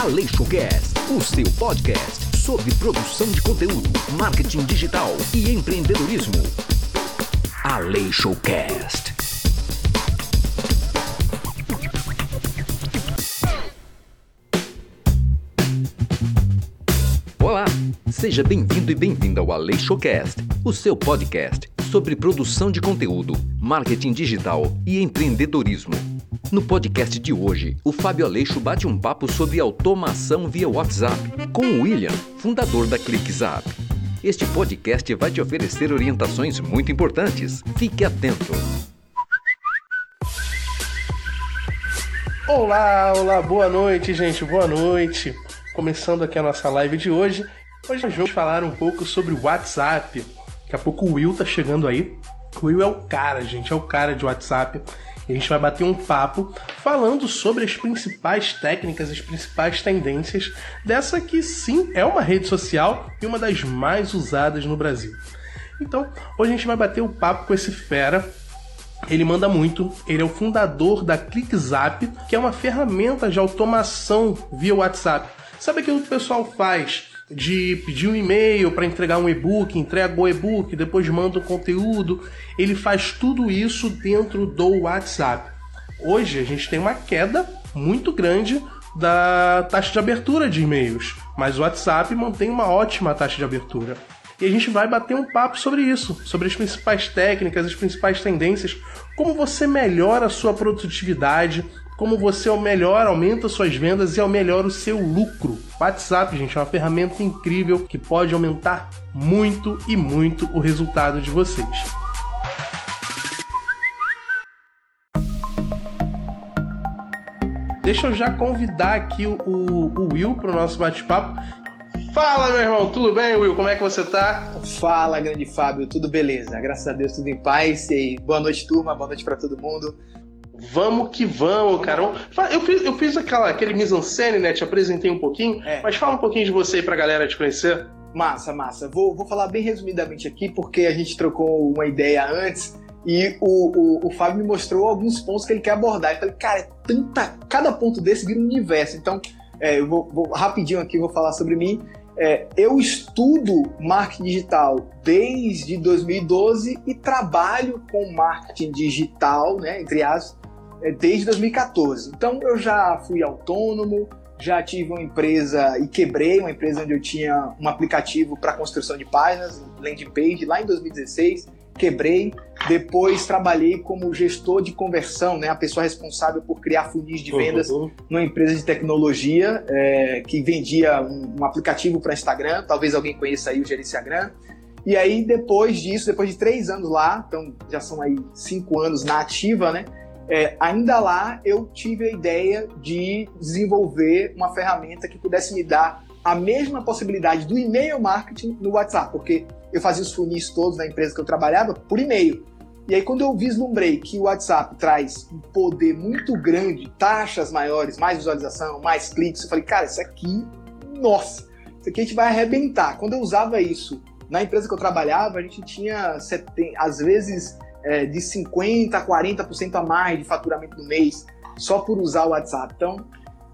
Aleixocast, o seu podcast sobre produção de conteúdo, marketing digital e empreendedorismo. Aleixocast. Olá, seja bem-vindo e bem-vinda ao Aleixocast, o seu podcast sobre produção de conteúdo, marketing digital e empreendedorismo. No podcast de hoje, o Fábio Aleixo bate um papo sobre automação via WhatsApp com o William, fundador da ClickZap. Este podcast vai te oferecer orientações muito importantes. Fique atento. Olá, olá, boa noite, gente, boa noite. Começando aqui a nossa live de hoje. Hoje nós vamos falar um pouco sobre WhatsApp. Daqui a pouco o Will tá chegando aí. O Will é o cara, gente, é o cara de WhatsApp. E a gente vai bater um papo falando sobre as principais técnicas, as principais tendências dessa que sim é uma rede social e uma das mais usadas no Brasil. Então, hoje a gente vai bater o um papo com esse fera. Ele manda muito, ele é o fundador da ClickZap, que é uma ferramenta de automação via WhatsApp. Sabe aquilo que o pessoal faz? De pedir um e-mail para entregar um e-book, entrega o e-book, depois manda o conteúdo. Ele faz tudo isso dentro do WhatsApp. Hoje a gente tem uma queda muito grande da taxa de abertura de e-mails, mas o WhatsApp mantém uma ótima taxa de abertura. E a gente vai bater um papo sobre isso, sobre as principais técnicas, as principais tendências, como você melhora a sua produtividade, como você ao melhor aumenta suas vendas e ao melhor o seu lucro. WhatsApp, gente, é uma ferramenta incrível que pode aumentar muito e muito o resultado de vocês. Deixa eu já convidar aqui o, o Will para o nosso bate-papo. Fala, meu irmão, tudo bem, Will? Como é que você tá? Fala, grande Fábio, tudo beleza? Graças a Deus, tudo em paz. E boa noite, turma, boa noite para todo mundo. Vamos que vamos, cara. Eu fiz, eu fiz aquela, aquele mise-en-scène, né? Te apresentei um pouquinho, é. mas fala um pouquinho de você aí pra galera te conhecer. Massa, massa. Vou, vou falar bem resumidamente aqui, porque a gente trocou uma ideia antes e o, o, o Fábio me mostrou alguns pontos que ele quer abordar. Eu falei, cara, é tanta. Cada ponto desse vira um universo. Então, é, eu vou, vou, rapidinho aqui vou falar sobre mim. É, eu estudo marketing digital desde 2012 e trabalho com marketing digital, né, entre aspas, desde 2014. Então eu já fui autônomo, já tive uma empresa e quebrei uma empresa onde eu tinha um aplicativo para construção de páginas, landing page, lá em 2016. Quebrei. Depois trabalhei como gestor de conversão, né, a pessoa responsável por criar funis de vendas uhum. numa empresa de tecnologia é, que vendia um, um aplicativo para Instagram. Talvez alguém conheça aí o Gerinciagram. E aí, depois disso, depois de três anos lá, então já são aí cinco anos na ativa, né? É, ainda lá eu tive a ideia de desenvolver uma ferramenta que pudesse me dar a mesma possibilidade do e-mail marketing no WhatsApp, porque eu fazia os funis todos na empresa que eu trabalhava por e-mail. E aí, quando eu vislumbrei que o WhatsApp traz um poder muito grande, taxas maiores, mais visualização, mais cliques, eu falei, cara, isso aqui, nossa, isso aqui a gente vai arrebentar. Quando eu usava isso na empresa que eu trabalhava, a gente tinha, às vezes, é, de 50% a 40% a mais de faturamento do mês só por usar o WhatsApp. Então,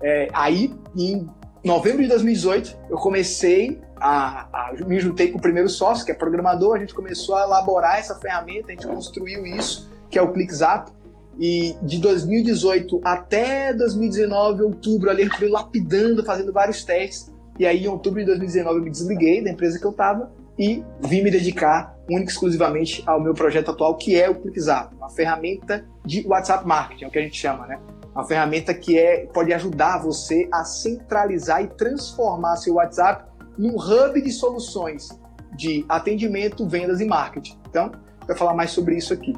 é, aí em novembro de 2018, eu comecei a, a, me juntei com o primeiro sócio, que é programador, a gente começou a elaborar essa ferramenta, a gente construiu isso, que é o ClickZap. E de 2018 até 2019, outubro, ali, eu fui lapidando, fazendo vários testes. E aí, em outubro de 2019, eu me desliguei da empresa que eu estava e vim me dedicar única e exclusivamente ao meu projeto atual, que é o ClickZap, uma ferramenta de WhatsApp Marketing, é o que a gente chama, né? Uma ferramenta que é, pode ajudar você a centralizar e transformar seu WhatsApp num hub de soluções de atendimento, vendas e marketing. Então, vai falar mais sobre isso aqui.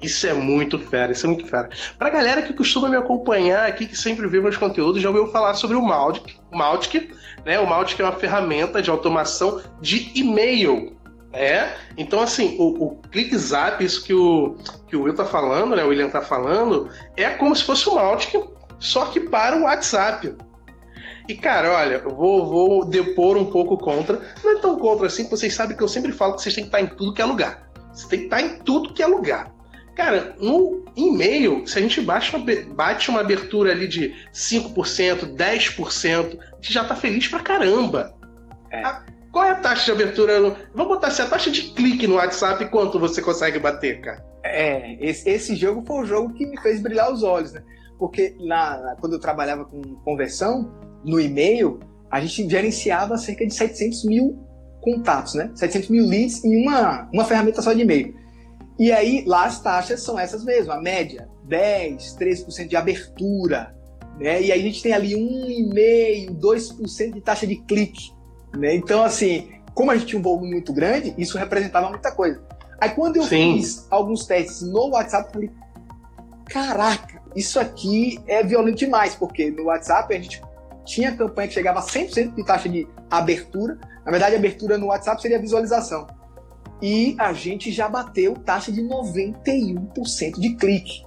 Isso é muito fera, isso é muito fera. Pra galera que costuma me acompanhar aqui, que sempre vê meus conteúdos, já ouviu falar sobre o Mautic. O Mautic, né? O Mautic é uma ferramenta de automação de e-mail. É, então assim, o, o ClickZap, isso que o, que o Will tá falando, né? O William tá falando, é como se fosse o Mautic, só que para o WhatsApp. E, cara, olha, eu vou, vou depor um pouco contra. Não é tão contra assim, que vocês sabem que eu sempre falo que vocês têm que estar em tudo que é lugar. Você tem que estar em tudo que é lugar. Cara, no e-mail, se a gente bate uma, bate uma abertura ali de 5%, 10%, a gente já tá feliz pra caramba. É. A, qual é a taxa de abertura? Vamos botar assim, a taxa de clique no WhatsApp, quanto você consegue bater, cara? É, esse, esse jogo foi o jogo que me fez brilhar os olhos, né? Porque lá, quando eu trabalhava com conversão, no e-mail, a gente gerenciava cerca de 700 mil contatos, né? 700 mil leads em uma, uma ferramenta só de e-mail. E aí, lá as taxas são essas mesmo, a média, 10, 13% de abertura, né? E aí a gente tem ali 1,5%, 2% de taxa de clique, né? Então, assim, como a gente tinha um volume muito grande, isso representava muita coisa. Aí quando eu Sim. fiz alguns testes no WhatsApp, eu falei, caraca, isso aqui é violento demais, porque no WhatsApp a gente tinha campanha que chegava a 100% de taxa de abertura. Na verdade, a abertura no WhatsApp seria visualização e a gente já bateu taxa de 91% de clique.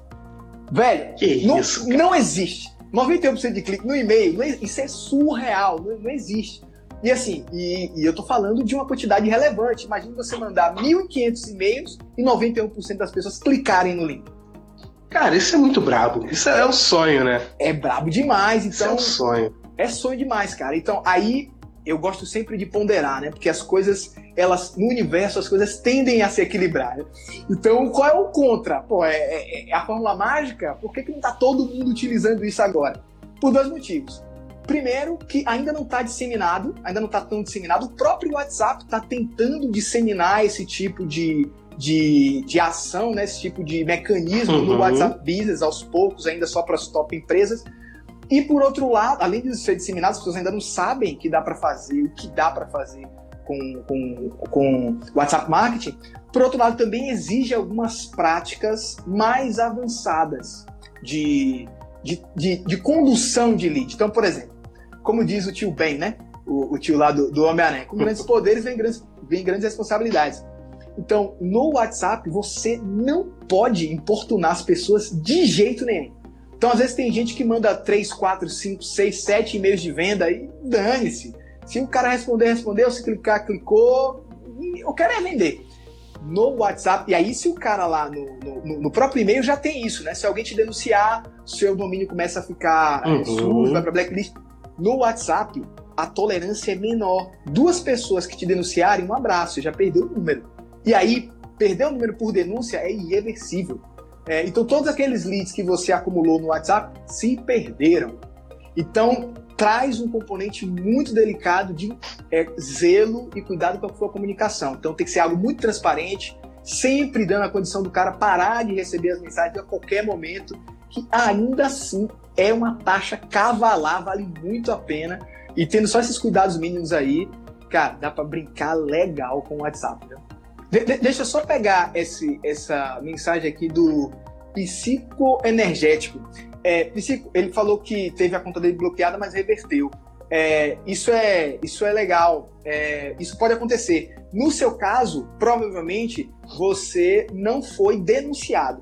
Velho, que não, isso, não existe. 91% de clique no e-mail, isso é surreal, não, não existe. E assim, e, e, eu tô falando de uma quantidade relevante. Imagina você mandar 1.500 e-mails e 91% das pessoas clicarem no link. Cara, isso é muito brabo. Isso é, é um sonho, né? É brabo demais. Então, isso é um então sonho. É sonho demais, cara. Então, aí eu gosto sempre de ponderar, né? Porque as coisas, elas no universo, as coisas tendem a se equilibrar. Né? Então, qual é o contra? Pô, é, é, é a fórmula mágica? Por que, que não está todo mundo utilizando isso agora? Por dois motivos. Primeiro, que ainda não está disseminado, ainda não está tão disseminado. O próprio WhatsApp está tentando disseminar esse tipo de, de, de ação, né? esse tipo de mecanismo uhum. no WhatsApp Business aos poucos, ainda só para as top empresas. E por outro lado, além de ser disseminado, as pessoas ainda não sabem que dá para fazer, o que dá para fazer com, com, com WhatsApp Marketing. Por outro lado, também exige algumas práticas mais avançadas de, de, de, de condução de lead. Então, por exemplo, como diz o tio Ben, né? O, o tio lá do, do Homem-Aranha, com grandes poderes vem grandes, vem grandes responsabilidades. Então, no WhatsApp, você não pode importunar as pessoas de jeito nenhum. Então, às vezes, tem gente que manda 3, 4, 5, 6, 7 e-mails de venda e dane-se. Se o cara responder, respondeu. Se clicar, clicou. Eu quero é vender. No WhatsApp, e aí se o cara lá no, no, no próprio e-mail já tem isso, né? Se alguém te denunciar, seu domínio começa a ficar é, uhum. sujo, vai para blacklist. No WhatsApp, a tolerância é menor. Duas pessoas que te denunciarem, um abraço, você já perdeu o número. E aí, perder o número por denúncia é irreversível. É, então, todos aqueles leads que você acumulou no WhatsApp se perderam. Então, traz um componente muito delicado de é, zelo e cuidado com a sua comunicação. Então, tem que ser algo muito transparente, sempre dando a condição do cara parar de receber as mensagens a qualquer momento, que ainda assim é uma taxa cavalar, vale muito a pena. E tendo só esses cuidados mínimos aí, cara, dá para brincar legal com o WhatsApp. Né? De, de, deixa eu só pegar esse, essa mensagem aqui do psicoenergético. É, psico, ele falou que teve a conta dele bloqueada, mas reverteu. É, isso, é, isso é legal, é, isso pode acontecer. No seu caso, provavelmente você não foi denunciado.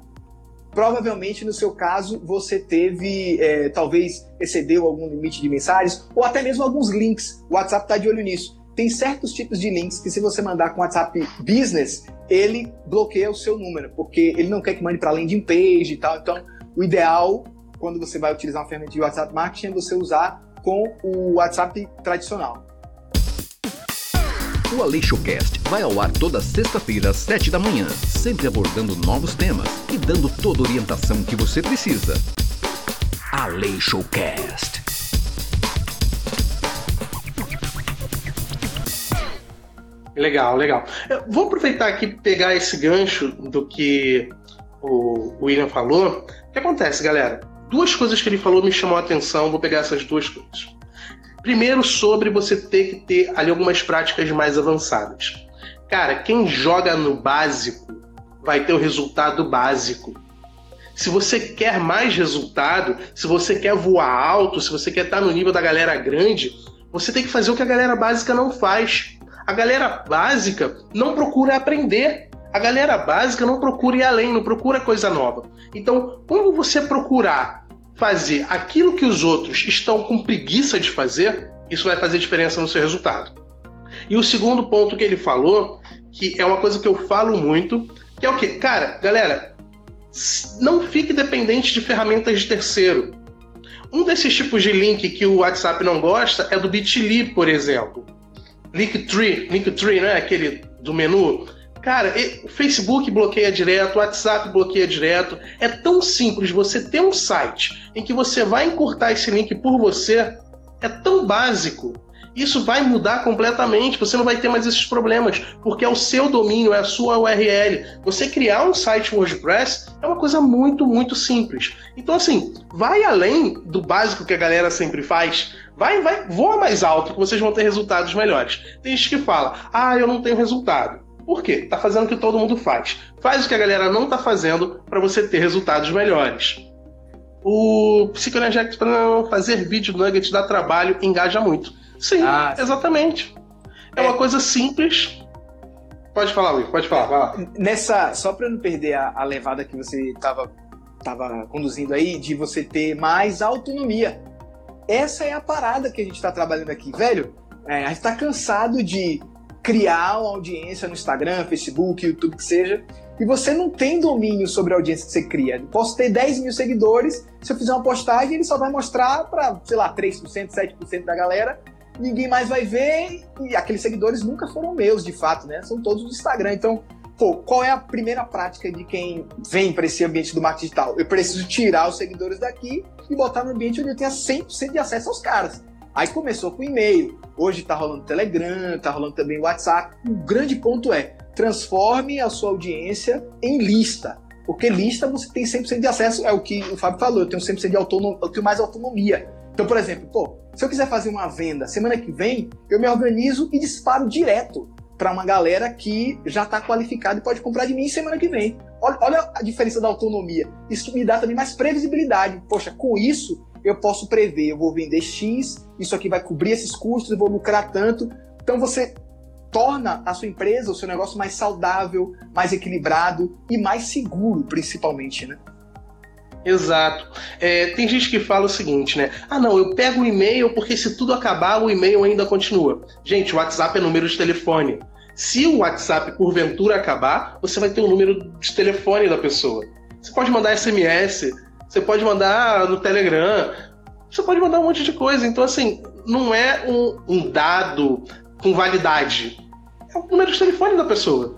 Provavelmente no seu caso você teve, é, talvez excedeu algum limite de mensagens ou até mesmo alguns links. O WhatsApp está de olho nisso tem certos tipos de links que se você mandar com WhatsApp Business, ele bloqueia o seu número, porque ele não quer que mande para landing page e tal. Então, o ideal, quando você vai utilizar uma ferramenta de WhatsApp Marketing, é você usar com o WhatsApp tradicional. O AleixoCast vai ao ar toda sexta-feira às sete da manhã, sempre abordando novos temas e dando toda a orientação que você precisa. AleixoCast. Legal, legal. vou aproveitar aqui pegar esse gancho do que o William falou. O que acontece, galera? Duas coisas que ele falou me chamou a atenção, vou pegar essas duas coisas. Primeiro, sobre você ter que ter ali algumas práticas mais avançadas. Cara, quem joga no básico vai ter o resultado básico. Se você quer mais resultado, se você quer voar alto, se você quer estar no nível da galera grande, você tem que fazer o que a galera básica não faz. A galera básica não procura aprender. A galera básica não procura ir além, não procura coisa nova. Então, quando você procurar fazer aquilo que os outros estão com preguiça de fazer, isso vai fazer diferença no seu resultado. E o segundo ponto que ele falou, que é uma coisa que eu falo muito, que é o que? Cara, galera, não fique dependente de ferramentas de terceiro. Um desses tipos de link que o WhatsApp não gosta é do Bitly, por exemplo. Linktree, Linktree, né? Aquele do menu. Cara, o Facebook bloqueia direto, o WhatsApp bloqueia direto. É tão simples você ter um site em que você vai encurtar esse link por você. É tão básico isso vai mudar completamente. Você não vai ter mais esses problemas, porque é o seu domínio, é a sua URL. Você criar um site WordPress é uma coisa muito, muito simples. Então, assim, vai além do básico que a galera sempre faz. Vai, vai, voa mais alto que vocês vão ter resultados melhores. Tem gente que fala: ah, eu não tenho resultado. Por quê? Tá fazendo o que todo mundo faz. Faz o que a galera não tá fazendo para você ter resultados melhores. O Psicoenergético para fazer vídeo nugget dá trabalho, engaja muito. Sim, ah, exatamente. É, é, uma coisa simples. Pode falar, Luiz, pode falar, vai lá. Nessa, só para não perder a, a levada que você estava tava conduzindo aí, de você ter mais autonomia. Essa é a parada que a gente está trabalhando aqui, velho. É, a gente está cansado de criar uma audiência no Instagram, Facebook, YouTube, que seja, e você não tem domínio sobre a audiência que você cria. Posso ter 10 mil seguidores, se eu fizer uma postagem, ele só vai mostrar para, sei lá, 3%, 7% da galera, ninguém mais vai ver e aqueles seguidores nunca foram meus, de fato, né? São todos do Instagram. Então, pô, qual é a primeira prática de quem vem para esse ambiente do marketing digital? Eu preciso tirar os seguidores daqui e botar no ambiente onde eu tenha 100% de acesso aos caras. Aí começou com e-mail, hoje tá rolando Telegram, tá rolando também WhatsApp. O grande ponto é, transforme a sua audiência em lista. Porque lista você tem 100% de acesso, é o que o Fábio falou, eu tenho 100% de autonomia, eu tenho mais autonomia. Então, por exemplo, pô, se eu quiser fazer uma venda semana que vem, eu me organizo e disparo direto para uma galera que já está qualificada e pode comprar de mim semana que vem. Olha, olha, a diferença da autonomia. Isso me dá também mais previsibilidade. Poxa, com isso eu posso prever, eu vou vender X, isso aqui vai cobrir esses custos, eu vou lucrar tanto. Então você torna a sua empresa, o seu negócio mais saudável, mais equilibrado e mais seguro, principalmente, né? Exato. É, tem gente que fala o seguinte, né? Ah, não, eu pego o e-mail porque se tudo acabar, o e-mail ainda continua. Gente, o WhatsApp é número de telefone. Se o WhatsApp porventura acabar, você vai ter o número de telefone da pessoa. Você pode mandar SMS, você pode mandar no Telegram, você pode mandar um monte de coisa. Então, assim, não é um, um dado com validade. É o número de telefone da pessoa.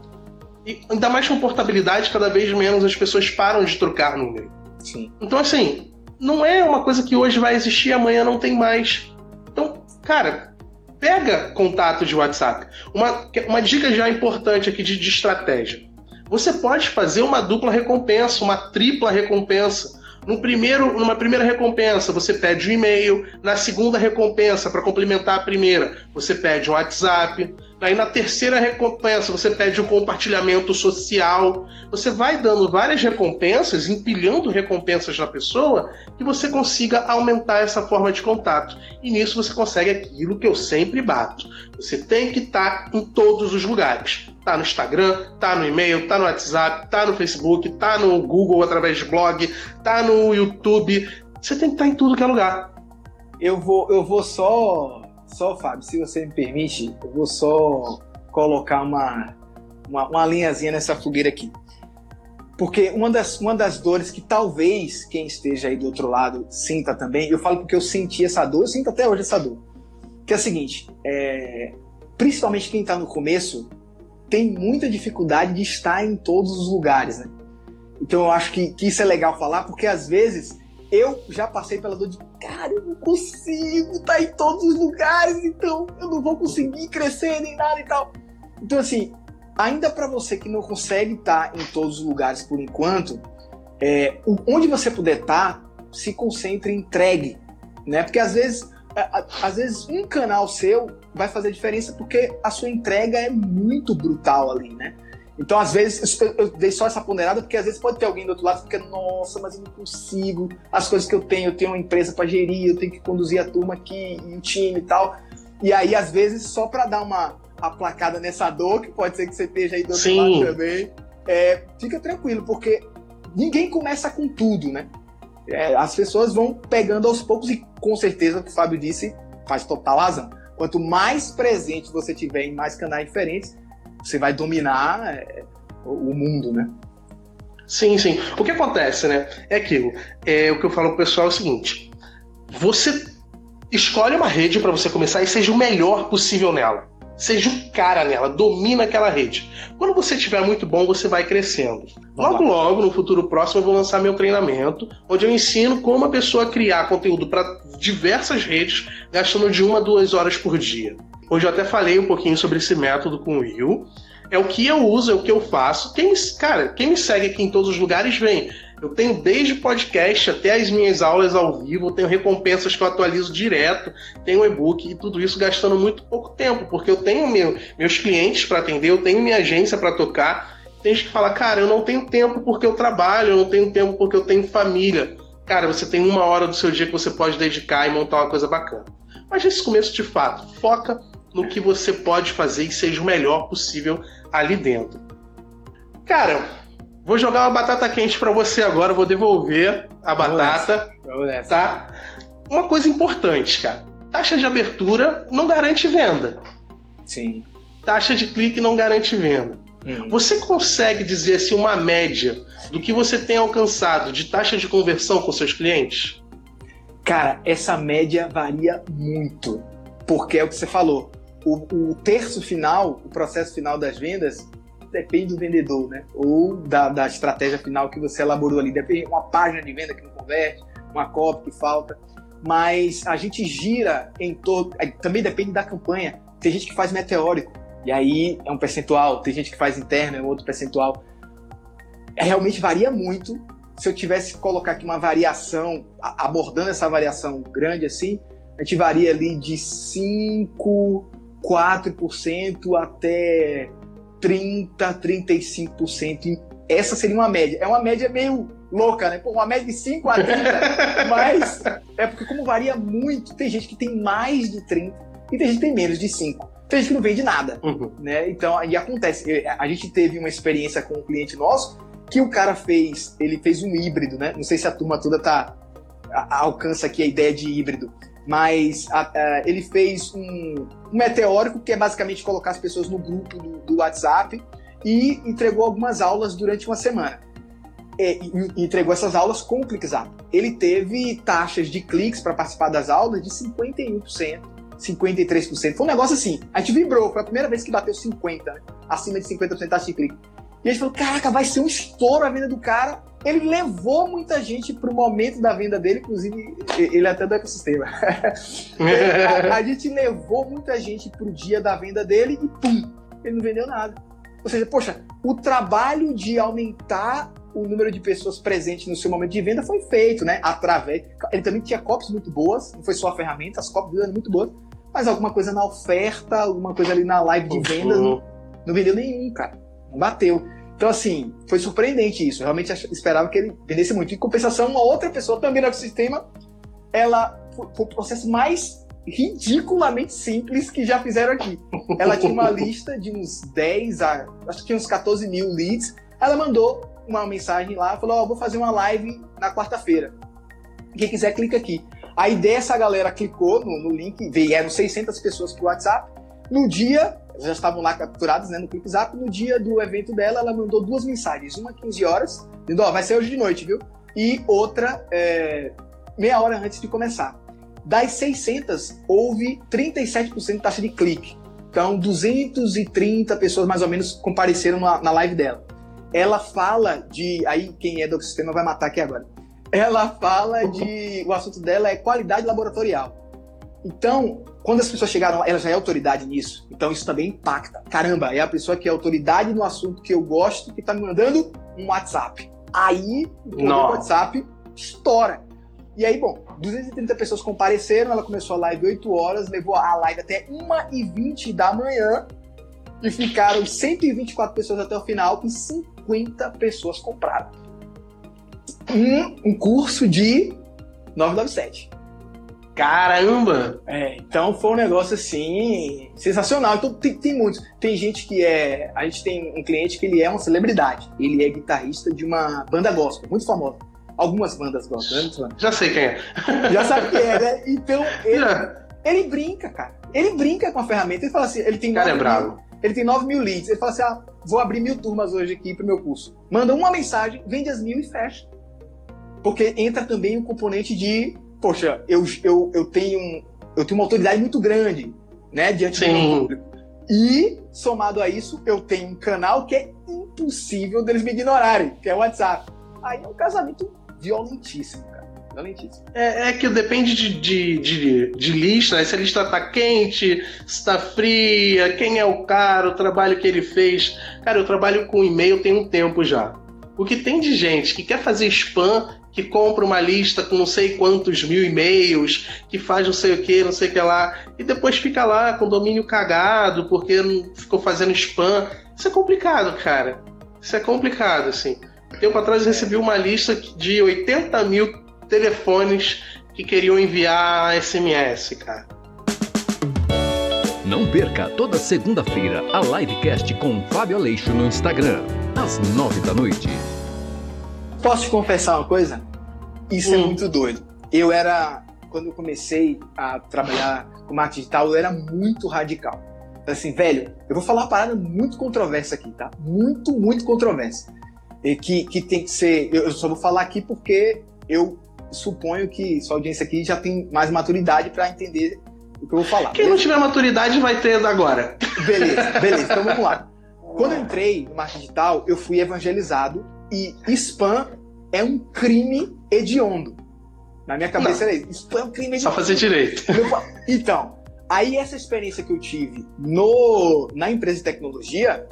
E ainda mais com portabilidade, cada vez menos as pessoas param de trocar número. Sim. Então, assim, não é uma coisa que hoje vai existir e amanhã não tem mais. Então, cara, pega contato de WhatsApp. Uma, uma dica já importante aqui de, de estratégia. Você pode fazer uma dupla recompensa, uma tripla recompensa. No primeiro, numa primeira recompensa, você pede um e-mail. Na segunda recompensa, para complementar a primeira, você pede um WhatsApp. Aí na terceira recompensa você pede o um compartilhamento social. Você vai dando várias recompensas, empilhando recompensas na pessoa, que você consiga aumentar essa forma de contato. E nisso você consegue aquilo que eu sempre bato. Você tem que estar tá em todos os lugares. Tá no Instagram, tá no e-mail, tá no WhatsApp, tá no Facebook, tá no Google através de blog, tá no YouTube. Você tem que estar tá em tudo que é lugar. Eu vou, eu vou só só, Fábio, se você me permite, eu vou só colocar uma, uma, uma linhazinha nessa fogueira aqui. Porque uma das, uma das dores que talvez quem esteja aí do outro lado sinta também, eu falo porque eu senti essa dor, eu sinto até hoje essa dor. Que é o seguinte, é, principalmente quem está no começo, tem muita dificuldade de estar em todos os lugares, né? Então eu acho que, que isso é legal falar, porque às vezes eu já passei pela dor de, cara, eu não consigo estar tá em todos os lugares, então eu não vou conseguir crescer nem nada e tal. Então, assim, ainda para você que não consegue estar tá em todos os lugares por enquanto, é, onde você puder estar, tá, se concentre, entregue, né? Porque às vezes, às vezes um canal seu vai fazer diferença porque a sua entrega é muito brutal ali, né? Então, às vezes, eu dei só essa ponderada, porque às vezes pode ter alguém do outro lado que fica, nossa, mas eu não consigo, as coisas que eu tenho, eu tenho uma empresa para gerir, eu tenho que conduzir a turma aqui, e o time e tal. E aí, às vezes, só para dar uma aplacada nessa dor, que pode ser que você esteja aí do outro Sim. lado também, é, fica tranquilo, porque ninguém começa com tudo, né? É, as pessoas vão pegando aos poucos e com certeza o que o Fábio disse faz total razão. Quanto mais presente você tiver em mais canais diferentes, você vai dominar é, o mundo, né? Sim, sim. O que acontece, né? É aquilo. É, o que eu falo pro pessoal é o seguinte: você escolhe uma rede para você começar e seja o melhor possível nela. Seja o cara nela, domina aquela rede. Quando você estiver muito bom, você vai crescendo. Logo, logo, no futuro próximo, eu vou lançar meu treinamento, onde eu ensino como a pessoa criar conteúdo para diversas redes, gastando de uma a duas horas por dia. Hoje eu até falei um pouquinho sobre esse método com o Will é o que eu uso, é o que eu faço. Quem, cara, quem me segue aqui em todos os lugares vem. Eu tenho desde podcast até as minhas aulas ao vivo, tenho recompensas que eu atualizo direto, tenho e-book e tudo isso gastando muito pouco tempo, porque eu tenho meu, meus clientes para atender, eu tenho minha agência para tocar. Tem gente que fala, cara, eu não tenho tempo porque eu trabalho, eu não tenho tempo porque eu tenho família. Cara, você tem uma hora do seu dia que você pode dedicar e montar uma coisa bacana. Mas nesse começo, de fato, foca no que você pode fazer e seja o melhor possível ali dentro. Cara, vou jogar uma batata quente para você agora, vou devolver a batata, Vamos nessa. tá? Uma coisa importante, cara. Taxa de abertura não garante venda. Sim. Taxa de clique não garante venda. Hum. Você consegue dizer assim uma média do que você tem alcançado de taxa de conversão com seus clientes? Cara, essa média varia muito. Porque é o que você falou o, o terço final, o processo final das vendas, depende do vendedor, né? Ou da, da estratégia final que você elaborou ali. Depende uma página de venda que não converte, uma copy que falta. Mas a gente gira em torno. Também depende da campanha. Tem gente que faz meteórico, e aí é um percentual. Tem gente que faz interno, é um outro percentual. É, realmente varia muito. Se eu tivesse que colocar aqui uma variação, abordando essa variação grande assim, a gente varia ali de 5 4% até 30%, 35%. Essa seria uma média. É uma média meio louca, né? Pô, uma média de 5 a 30, mas é porque como varia muito, tem gente que tem mais de 30 e tem gente que tem menos de 5. Tem gente que não vende nada, uhum. né? Então, aí acontece. A gente teve uma experiência com um cliente nosso que o cara fez, ele fez um híbrido, né? Não sei se a turma toda tá alcança aqui a ideia de híbrido mas a, a, ele fez um, um, meteórico, que é basicamente colocar as pessoas no grupo do, do WhatsApp, e entregou algumas aulas durante uma semana. É, e, entregou essas aulas com o ClickZap. Ele teve taxas de cliques para participar das aulas de 51%, 53%. Foi um negócio assim, a gente vibrou, foi a primeira vez que bateu 50%, né? acima de 50% taxa de clique. E a gente falou, caraca, vai ser um estouro a venda do cara, ele levou muita gente para o momento da venda dele, inclusive ele até do ecossistema. a, a, gente levou muita gente para o dia da venda dele e pum, ele não vendeu nada. Ou seja, poxa, o trabalho de aumentar o número de pessoas presentes no seu momento de venda foi feito, né? Através. Ele também tinha copies muito boas, não foi só a ferramenta, as copies eram muito boas, mas alguma coisa na oferta, alguma coisa ali na live de vendas, não, não vendeu nenhum, cara. Não bateu. Então, assim, foi surpreendente isso. Eu realmente esperava que ele vendesse muito. Em compensação, uma outra pessoa também no ecossistema, ela foi o processo mais ridiculamente simples que já fizeram aqui. Ela tinha uma lista de uns 10 a. acho que tinha uns 14 mil leads. Ela mandou uma mensagem lá, falou: Ó, oh, vou fazer uma live na quarta-feira. Quem quiser, clica aqui. A ideia, essa galera clicou no, no link, vieram 600 pessoas pro WhatsApp. No dia, já estavam lá capturados né, no ClickZap. No dia do evento dela, ela mandou duas mensagens. Uma 15 horas, dizendo, ó, oh, vai ser hoje de noite, viu? E outra é, meia hora antes de começar. Das 600, houve 37% de taxa de clique. Então, 230 pessoas mais ou menos compareceram na, na live dela. Ela fala de. Aí, quem é do sistema vai matar aqui agora. Ela fala de. O assunto dela é qualidade laboratorial. Então, quando as pessoas chegaram lá, ela já é autoridade nisso. Então isso também impacta. Caramba, é a pessoa que é autoridade no assunto que eu gosto que está me mandando um WhatsApp. Aí o WhatsApp estoura. E aí, bom, 230 pessoas compareceram, ela começou a live 8 horas, levou a live até 1h20 da manhã e ficaram 124 pessoas até o final e 50 pessoas compraram. Um, um curso de 997. Caramba! É, então foi um negócio assim sensacional. Então tem, tem muitos. Tem gente que é. A gente tem um cliente que ele é uma celebridade. Ele é guitarrista de uma banda gospel, muito famosa. Algumas bandas gospel, né? Já sei quem é. Já sabe quem é, né? Então ele, ele brinca, cara. Ele brinca com a ferramenta. Ele fala assim: ele tem cara é bravo. ele tem 9 mil leads. Ele fala assim: ah, vou abrir mil turmas hoje aqui pro meu curso. Manda uma mensagem, vende as mil e fecha. Porque entra também o componente de, poxa, eu, eu, eu, tenho, eu tenho uma autoridade muito grande, né, diante Sim. do público. E, somado a isso, eu tenho um canal que é impossível deles me ignorarem, que é o WhatsApp. Aí é um casamento violentíssimo, cara. Violentíssimo. É, é que depende de, de, de, de lista, né? Se a lista tá quente, se tá fria, quem é o cara, o trabalho que ele fez. Cara, eu trabalho com e-mail tem um tempo já. O que tem de gente que quer fazer spam, que compra uma lista com não sei quantos mil e-mails, que faz não sei o que, não sei o que lá, e depois fica lá com domínio cagado porque ficou fazendo spam. Isso é complicado, cara. Isso é complicado, assim. Tempo atrás eu recebi uma lista de 80 mil telefones que queriam enviar SMS, cara. Não perca toda segunda-feira a livecast com Fábio Aleixo no Instagram, às nove da noite. Posso te confessar uma coisa? Isso é hum. é muito doido. Eu era, quando eu comecei a trabalhar com marketing digital, eu era muito radical. Assim, velho, eu vou falar uma parada muito controversa aqui, tá? Muito, muito controversa e que, que tem que ser. Eu só vou falar aqui porque eu suponho que sua audiência aqui já tem mais maturidade para entender o que eu vou falar. Quem beleza? não tiver maturidade vai ter agora. Beleza, beleza. Então vamos lá. Quando eu entrei no marketing digital, eu fui evangelizado e spam é um crime hediondo. Na minha cabeça não. era isso. Spam é um crime hediondo. Só fazer direito. Então, aí essa experiência que eu tive no, na empresa de tecnologia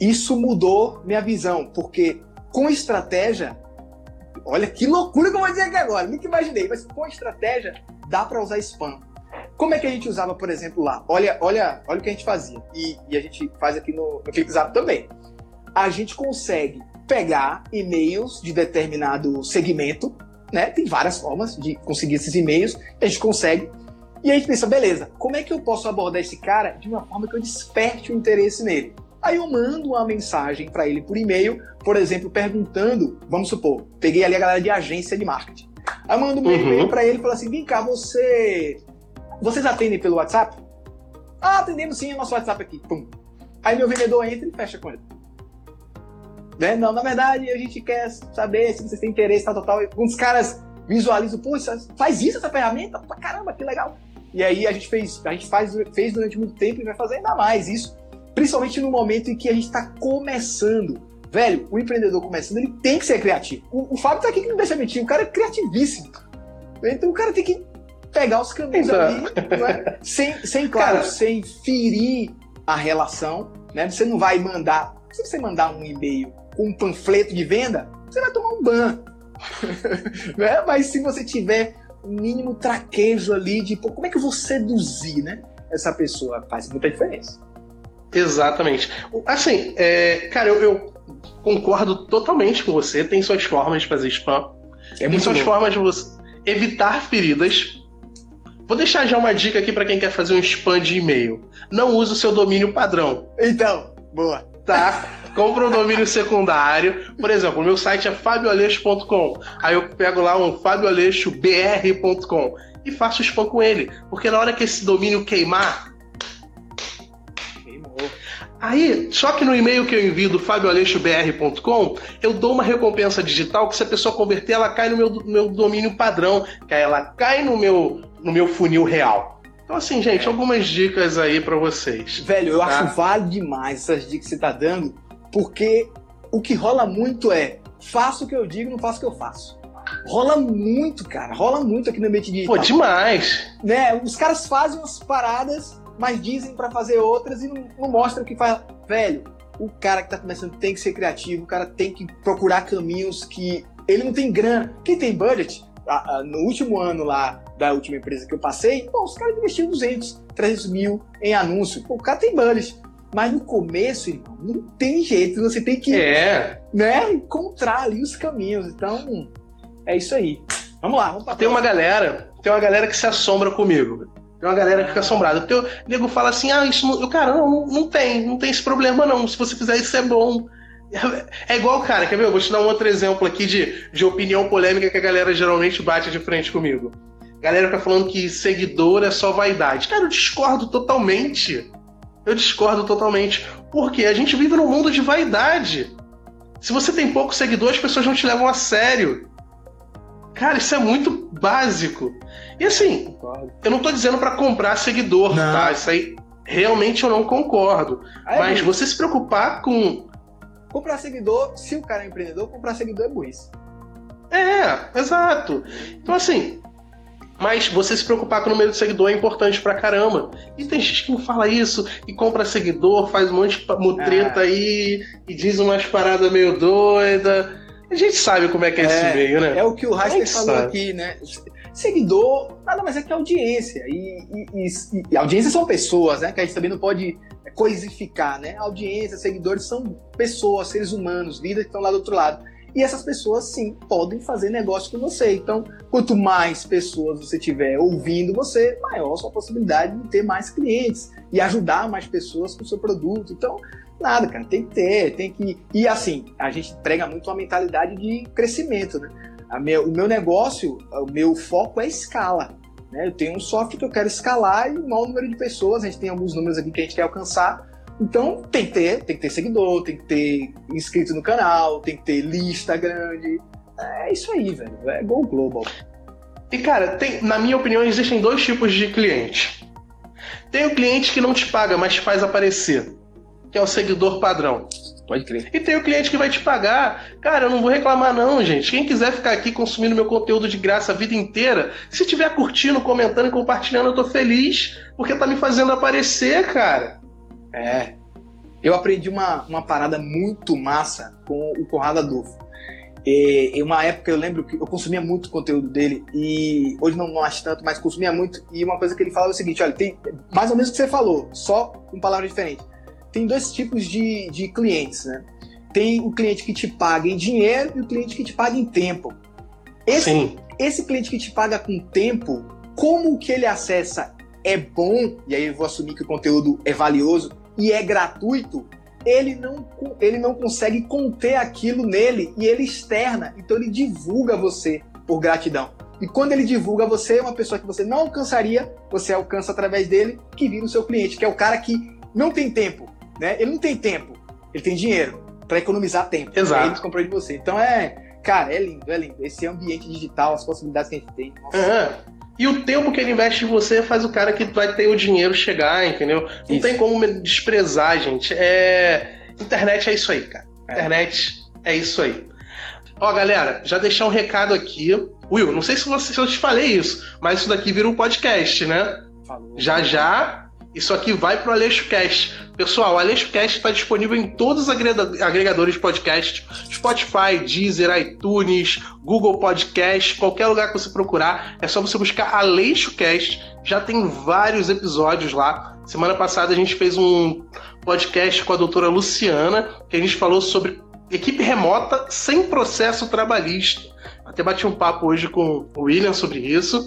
isso mudou minha visão, porque com estratégia, olha que loucura que eu vou dizer aqui agora, nunca imaginei, mas com estratégia dá para usar spam. Como é que a gente usava, por exemplo, lá? Olha, olha, olha o que a gente fazia. E, e a gente faz aqui no, no ClickZap também. A gente consegue pegar e-mails de determinado segmento, né? Tem várias formas de conseguir esses e-mails. A gente consegue. E a gente pensa, beleza, como é que eu posso abordar esse cara de uma forma que eu desperte o interesse nele? Aí eu mando uma mensagem para ele por e-mail, por exemplo, perguntando, vamos supor, peguei ali a galera de agência de marketing. Aí eu mando um uhum. e-mail para ele e falo assim: vem cá, você. Vocês atendem pelo WhatsApp? Ah, atendemos sim o nosso WhatsApp aqui. Pum. Aí meu vendedor entra e fecha com ele. Né? Não, na verdade, a gente quer saber se vocês têm interesse, tal, tal, tal. Uns caras visualizam, pô, faz isso essa ferramenta? Caramba, que legal. E aí a gente fez, a gente faz, fez durante muito tempo e vai fazer ainda mais isso Principalmente no momento em que a gente está começando. Velho, o empreendedor começando, ele tem que ser criativo. O, o Fábio tá aqui que não deixa mentir, o cara é criativíssimo. Então o cara tem que pegar os caminhos ali, é? sem, sem, claro, cara, sem ferir a relação. Né? Você não vai mandar. Se você mandar um e-mail com um panfleto de venda, você vai tomar um ban. né? Mas se você tiver um mínimo traquejo ali de pô, como é que eu vou seduzir né, essa pessoa, faz muita diferença. Exatamente. Assim, é, cara, eu, eu, concordo totalmente com você. Tem suas formas de fazer spam. É tem suas bom. formas de você evitar feridas. Vou deixar já uma dica aqui para quem quer fazer um spam de e-mail. Não use o seu domínio padrão. Então, boa. Tá? Compra um domínio secundário. Por exemplo, o meu site é fabioaleixo.com. Aí eu pego lá um fabioaleixobr.com e faço spam com ele. Porque na hora que esse domínio queimar, Aí, só que no e-mail que eu envio do fabioaleixobr.com, eu dou uma recompensa digital que se a pessoa converter, ela cai no meu, meu domínio padrão, que aí ela cai no meu, no meu funil real. Então, assim, gente, é. algumas dicas aí para vocês. Velho, eu tá? acho válido demais essas dicas que você tá dando, porque o que rola muito é faço o que eu digo, não faço o que eu faço. Rola muito, cara. Rola muito aqui no ambiente digital. Pô, demais. Né? Os caras fazem umas paradas mas dizem para fazer outras e não, não mostram o que faz. Velho, o cara que tá começando tem que ser criativo, o cara tem que procurar caminhos que ele não tem grana. Quem tem budget, no último ano lá da última empresa que eu passei, pô, os caras investiram 200, 300 mil em anúncio. Pô, o cara tem budget. Mas no começo, irmão, não tem jeito, você tem que é. né, encontrar ali os caminhos. Então, é isso aí. Vamos lá, vamos pra Tem uma galera, tem uma galera que se assombra comigo. Tem uma galera que fica assombrada. Porque o nego fala assim: ah, isso não. Cara, não, não tem, não tem esse problema não. Se você fizer isso é bom. É igual, cara, quer ver? Eu vou te dar um outro exemplo aqui de, de opinião polêmica que a galera geralmente bate de frente comigo. A galera fica falando que seguidor é só vaidade. Cara, eu discordo totalmente. Eu discordo totalmente. Porque a gente vive num mundo de vaidade. Se você tem poucos seguidores, as pessoas não te levam a sério. Cara, isso é muito básico. E assim, eu não tô dizendo para comprar seguidor, não. tá? Isso aí realmente eu não concordo. Aí, mas você se preocupar com. Comprar seguidor, se o cara é empreendedor, comprar seguidor é burrice. É, exato. Então assim, mas você se preocupar com o número de seguidor é importante pra caramba. E tem gente que não fala isso e compra seguidor, faz um monte de mutreta é. aí e diz umas paradas meio doidas. A gente sabe como é que é, é esse meio, né? É o que o Raster falou sabe. aqui, né? Seguidor nada mais é que audiência. E, e, e, e audiência são pessoas, né? Que a gente também não pode coisificar, né? Audiência, seguidores são pessoas, seres humanos, vidas que estão lá do outro lado. E essas pessoas, sim, podem fazer negócio com você. Então, quanto mais pessoas você tiver ouvindo você, maior a sua possibilidade de ter mais clientes e ajudar mais pessoas com o seu produto. Então, nada, cara, tem que ter, tem que. E assim, a gente prega muito uma mentalidade de crescimento, né? O meu negócio, o meu foco é escala. Né? Eu tenho um software que eu quero escalar e um maior número de pessoas, a gente tem alguns números aqui que a gente quer alcançar então tem que ter, tem que ter seguidor, tem que ter inscrito no canal, tem que ter lista grande. É isso aí, velho. É Go Global. E cara, tem, na minha opinião, existem dois tipos de cliente. Tem o cliente que não te paga, mas te faz aparecer, que é o seguidor padrão. Pode crer. E tem o cliente que vai te pagar. Cara, eu não vou reclamar, não, gente. Quem quiser ficar aqui consumindo meu conteúdo de graça a vida inteira, se estiver curtindo, comentando e compartilhando, eu tô feliz, porque tá me fazendo aparecer, cara. É. Eu aprendi uma, uma parada muito massa com o Conrado Adolfo. E, em uma época eu lembro que eu consumia muito conteúdo dele e hoje não, não acho tanto, mas consumia muito. E uma coisa que ele falava é o seguinte: olha, tem mais ou menos o que você falou, só com palavras diferentes. Tem dois tipos de, de clientes, né? Tem o cliente que te paga em dinheiro e o cliente que te paga em tempo. Esse, Sim. esse cliente que te paga com tempo, como que ele acessa é bom, e aí eu vou assumir que o conteúdo é valioso, e é gratuito, ele não, ele não consegue conter aquilo nele e ele externa. Então ele divulga você por gratidão. E quando ele divulga você, uma pessoa que você não alcançaria, você alcança através dele, que vira o seu cliente, que é o cara que não tem tempo, né? Ele não tem tempo, ele tem dinheiro para economizar tempo. Exato. Ele comprou de você. Então é, cara, é lindo, é lindo. Esse ambiente digital, as possibilidades que a gente tem. Nossa. Uhum. E o tempo que ele investe em você faz o cara que vai ter o dinheiro chegar, entendeu? Não isso. tem como desprezar, gente. É... Internet é isso aí, cara. É. Internet é isso aí. Ó, galera, já deixar um recado aqui. Will, não sei se, você, se eu te falei isso, mas isso daqui vira um podcast, né? Falou. Já já isso aqui vai para o AleixoCast. Pessoal, o AleixoCast está disponível em todos os agregadores de podcast: Spotify, Deezer, iTunes, Google Podcast, qualquer lugar que você procurar. É só você buscar AleixoCast. Já tem vários episódios lá. Semana passada a gente fez um podcast com a doutora Luciana, que a gente falou sobre equipe remota sem processo trabalhista. Até bati um papo hoje com o William sobre isso.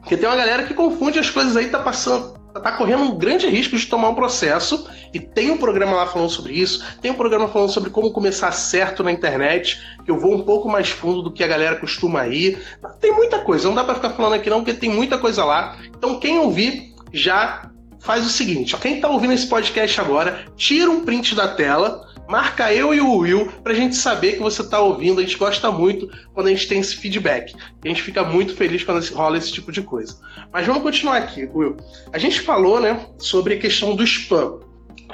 Porque tem uma galera que confunde as coisas aí, tá passando tá correndo um grande risco de tomar um processo e tem um programa lá falando sobre isso, tem um programa falando sobre como começar certo na internet, que eu vou um pouco mais fundo do que a galera costuma ir. Tem muita coisa, não dá para ficar falando aqui não, porque tem muita coisa lá. Então quem ouvir já faz o seguinte, ó, quem tá ouvindo esse podcast agora, tira um print da tela, marca eu e o Will pra gente saber que você tá ouvindo. A gente gosta muito quando a gente tem esse feedback. A gente fica muito feliz quando rola esse tipo de coisa. Mas vamos continuar aqui, Will. A gente falou, né, sobre a questão do spam.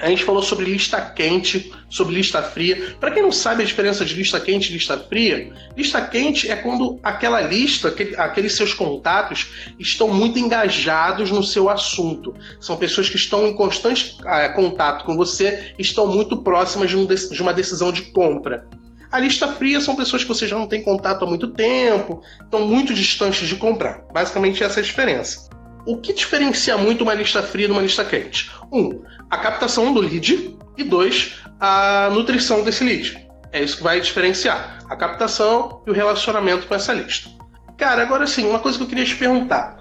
A gente falou sobre lista quente, sobre lista fria. Para quem não sabe a diferença de lista quente e lista fria, lista quente é quando aquela lista, aqueles seus contatos estão muito engajados no seu assunto. São pessoas que estão em constante ah, contato com você, estão muito próximas de uma decisão de compra. A lista fria são pessoas que você já não tem contato há muito tempo, estão muito distantes de comprar. Basicamente essa é a diferença. O que diferencia muito uma lista fria de uma lista quente? Um, a captação do lead e dois, a nutrição desse lead. É isso que vai diferenciar a captação e o relacionamento com essa lista. Cara, agora sim, uma coisa que eu queria te perguntar.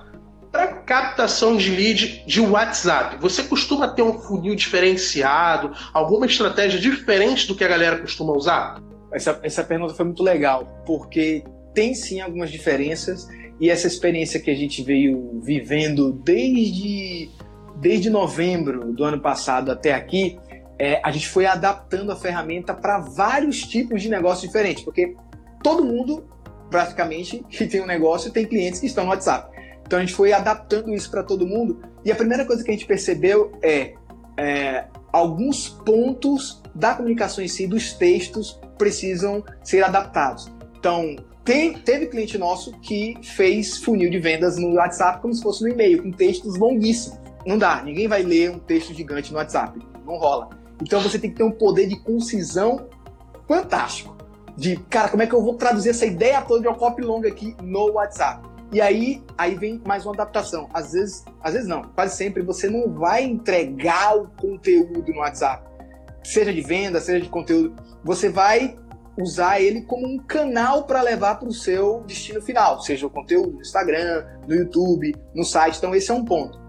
Para captação de lead de WhatsApp, você costuma ter um funil diferenciado, alguma estratégia diferente do que a galera costuma usar? Essa, essa pergunta foi muito legal, porque tem sim algumas diferenças e essa experiência que a gente veio vivendo desde desde novembro do ano passado até aqui, é, a gente foi adaptando a ferramenta para vários tipos de negócios diferentes, porque todo mundo, praticamente, que tem um negócio, tem clientes que estão no WhatsApp. Então a gente foi adaptando isso para todo mundo e a primeira coisa que a gente percebeu é, é alguns pontos da comunicação em si, dos textos, precisam ser adaptados. Então, tem, teve cliente nosso que fez funil de vendas no WhatsApp como se fosse no e-mail, com textos longuíssimos. Não dá, ninguém vai ler um texto gigante no WhatsApp, não rola. Então você tem que ter um poder de concisão fantástico. De, cara, como é que eu vou traduzir essa ideia toda de uma copy longa aqui no WhatsApp? E aí, aí vem mais uma adaptação. Às vezes, às vezes não, quase sempre você não vai entregar o conteúdo no WhatsApp, seja de venda, seja de conteúdo. Você vai usar ele como um canal para levar para o seu destino final, seja o conteúdo no Instagram, no YouTube, no site. Então, esse é um ponto.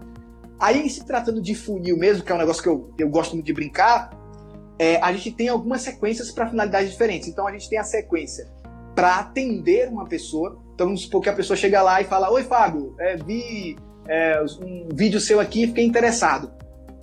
Aí, se tratando de funil mesmo, que é um negócio que eu, eu gosto muito de brincar, é, a gente tem algumas sequências para finalidades diferentes. Então, a gente tem a sequência para atender uma pessoa. Então, vamos supor que a pessoa chega lá e fala: Oi, Fábio, é, vi é, um vídeo seu aqui e fiquei interessado.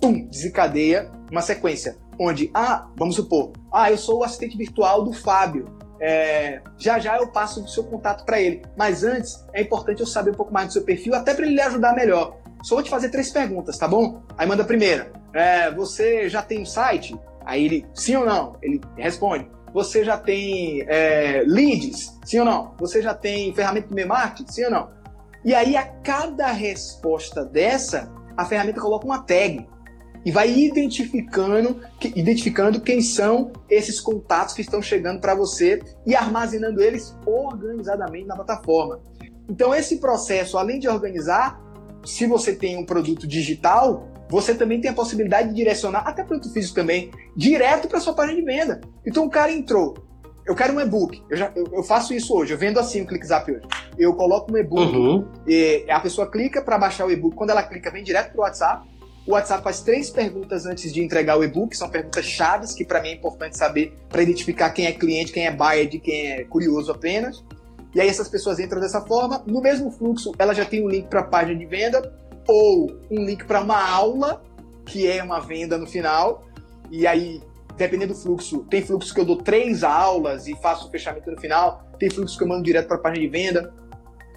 Pum, desencadeia uma sequência onde, ah, vamos supor, ah, eu sou o assistente virtual do Fábio. É, já já eu passo o seu contato para ele. Mas antes, é importante eu saber um pouco mais do seu perfil, até para ele lhe ajudar melhor. Só vou te fazer três perguntas, tá bom? Aí manda a primeira. É, você já tem um site? Aí ele, sim ou não? Ele responde. Você já tem é, leads? Sim ou não? Você já tem ferramenta de e-mail marketing? Sim ou não? E aí, a cada resposta dessa, a ferramenta coloca uma tag e vai identificando, identificando quem são esses contatos que estão chegando para você e armazenando eles organizadamente na plataforma. Então, esse processo, além de organizar, se você tem um produto digital, você também tem a possibilidade de direcionar, até produto físico também, direto para sua página de venda. Então, o cara entrou, eu quero um e-book. Eu, já, eu, eu, faço isso hoje, eu vendo assim o ClickZap hoje. Eu coloco um e-book, uhum. a pessoa clica para baixar o e-book. Quando ela clica, vem direto para o WhatsApp. O WhatsApp faz três perguntas antes de entregar o e-book, são perguntas chaves que para mim é importante saber para identificar quem é cliente, quem é buyer, de quem é curioso apenas. E aí essas pessoas entram dessa forma. No mesmo fluxo, ela já tem um link para a página de venda ou um link para uma aula, que é uma venda no final. E aí, dependendo do fluxo, tem fluxo que eu dou três aulas e faço o fechamento no final, tem fluxo que eu mando direto para a página de venda.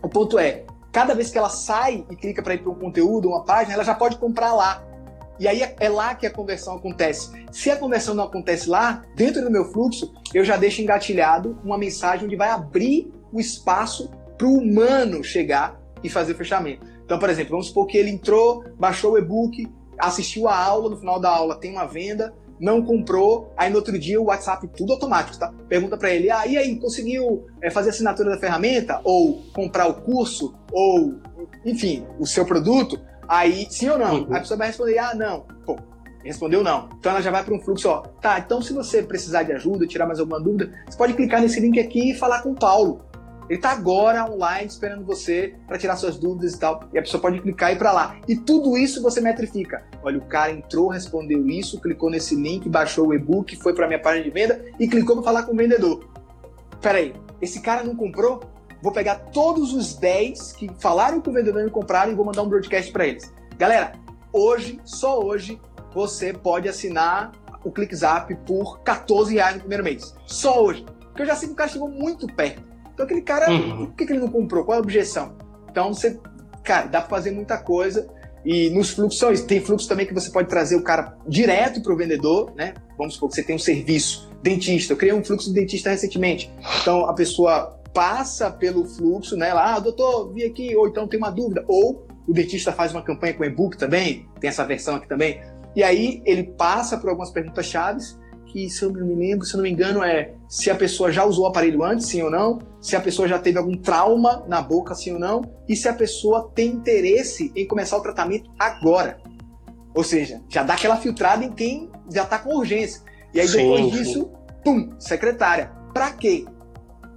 O ponto é, cada vez que ela sai e clica para ir para um conteúdo, uma página, ela já pode comprar lá. E aí é lá que a conversão acontece. Se a conversão não acontece lá, dentro do meu fluxo, eu já deixo engatilhado uma mensagem onde vai abrir o espaço para o humano chegar e fazer o fechamento. Então, por exemplo, vamos supor que ele entrou, baixou o e-book, assistiu a aula, no final da aula tem uma venda, não comprou, aí no outro dia o WhatsApp tudo automático, tá? Pergunta para ele, ah, e aí, conseguiu é, fazer assinatura da ferramenta? Ou comprar o curso? Ou, enfim, o seu produto? Aí, sim ou não? Uhum. A pessoa vai responder, ah, não. Pô, respondeu não. Então ela já vai para um fluxo, ó. Tá, então se você precisar de ajuda, tirar mais alguma dúvida, você pode clicar nesse link aqui e falar com o Paulo. Ele está agora online esperando você para tirar suas dúvidas e tal. E a pessoa pode clicar e ir para lá. E tudo isso você metrifica. Olha, o cara entrou, respondeu isso, clicou nesse link, baixou o e-book, foi para minha página de venda e clicou para falar com o vendedor. Peraí, esse cara não comprou? Vou pegar todos os 10 que falaram com o vendedor e compraram e vou mandar um broadcast para eles. Galera, hoje, só hoje, você pode assinar o ClickZap por 14 reais no primeiro mês. Só hoje. Porque eu já sei que o cara chegou muito perto. Então aquele cara, uhum. por que, que ele não comprou? Qual é a objeção? Então você, cara, dá para fazer muita coisa. E nos fluxos, tem fluxo também que você pode trazer o cara direto para o vendedor, né? Vamos supor que você tem um serviço, dentista. Eu criei um fluxo de dentista recentemente. Então a pessoa passa pelo fluxo, né? Lá, ah, doutor, vi aqui, ou então tem uma dúvida. Ou o dentista faz uma campanha com e-book também, tem essa versão aqui também. E aí ele passa por algumas perguntas chaves que, se eu não me lembro, se eu não me engano, é se a pessoa já usou o aparelho antes, sim ou não, se a pessoa já teve algum trauma na boca, sim ou não, e se a pessoa tem interesse em começar o tratamento agora. Ou seja, já dá aquela filtrada em quem já está com urgência. E aí depois sim, disso, sim. pum, secretária. Para quê?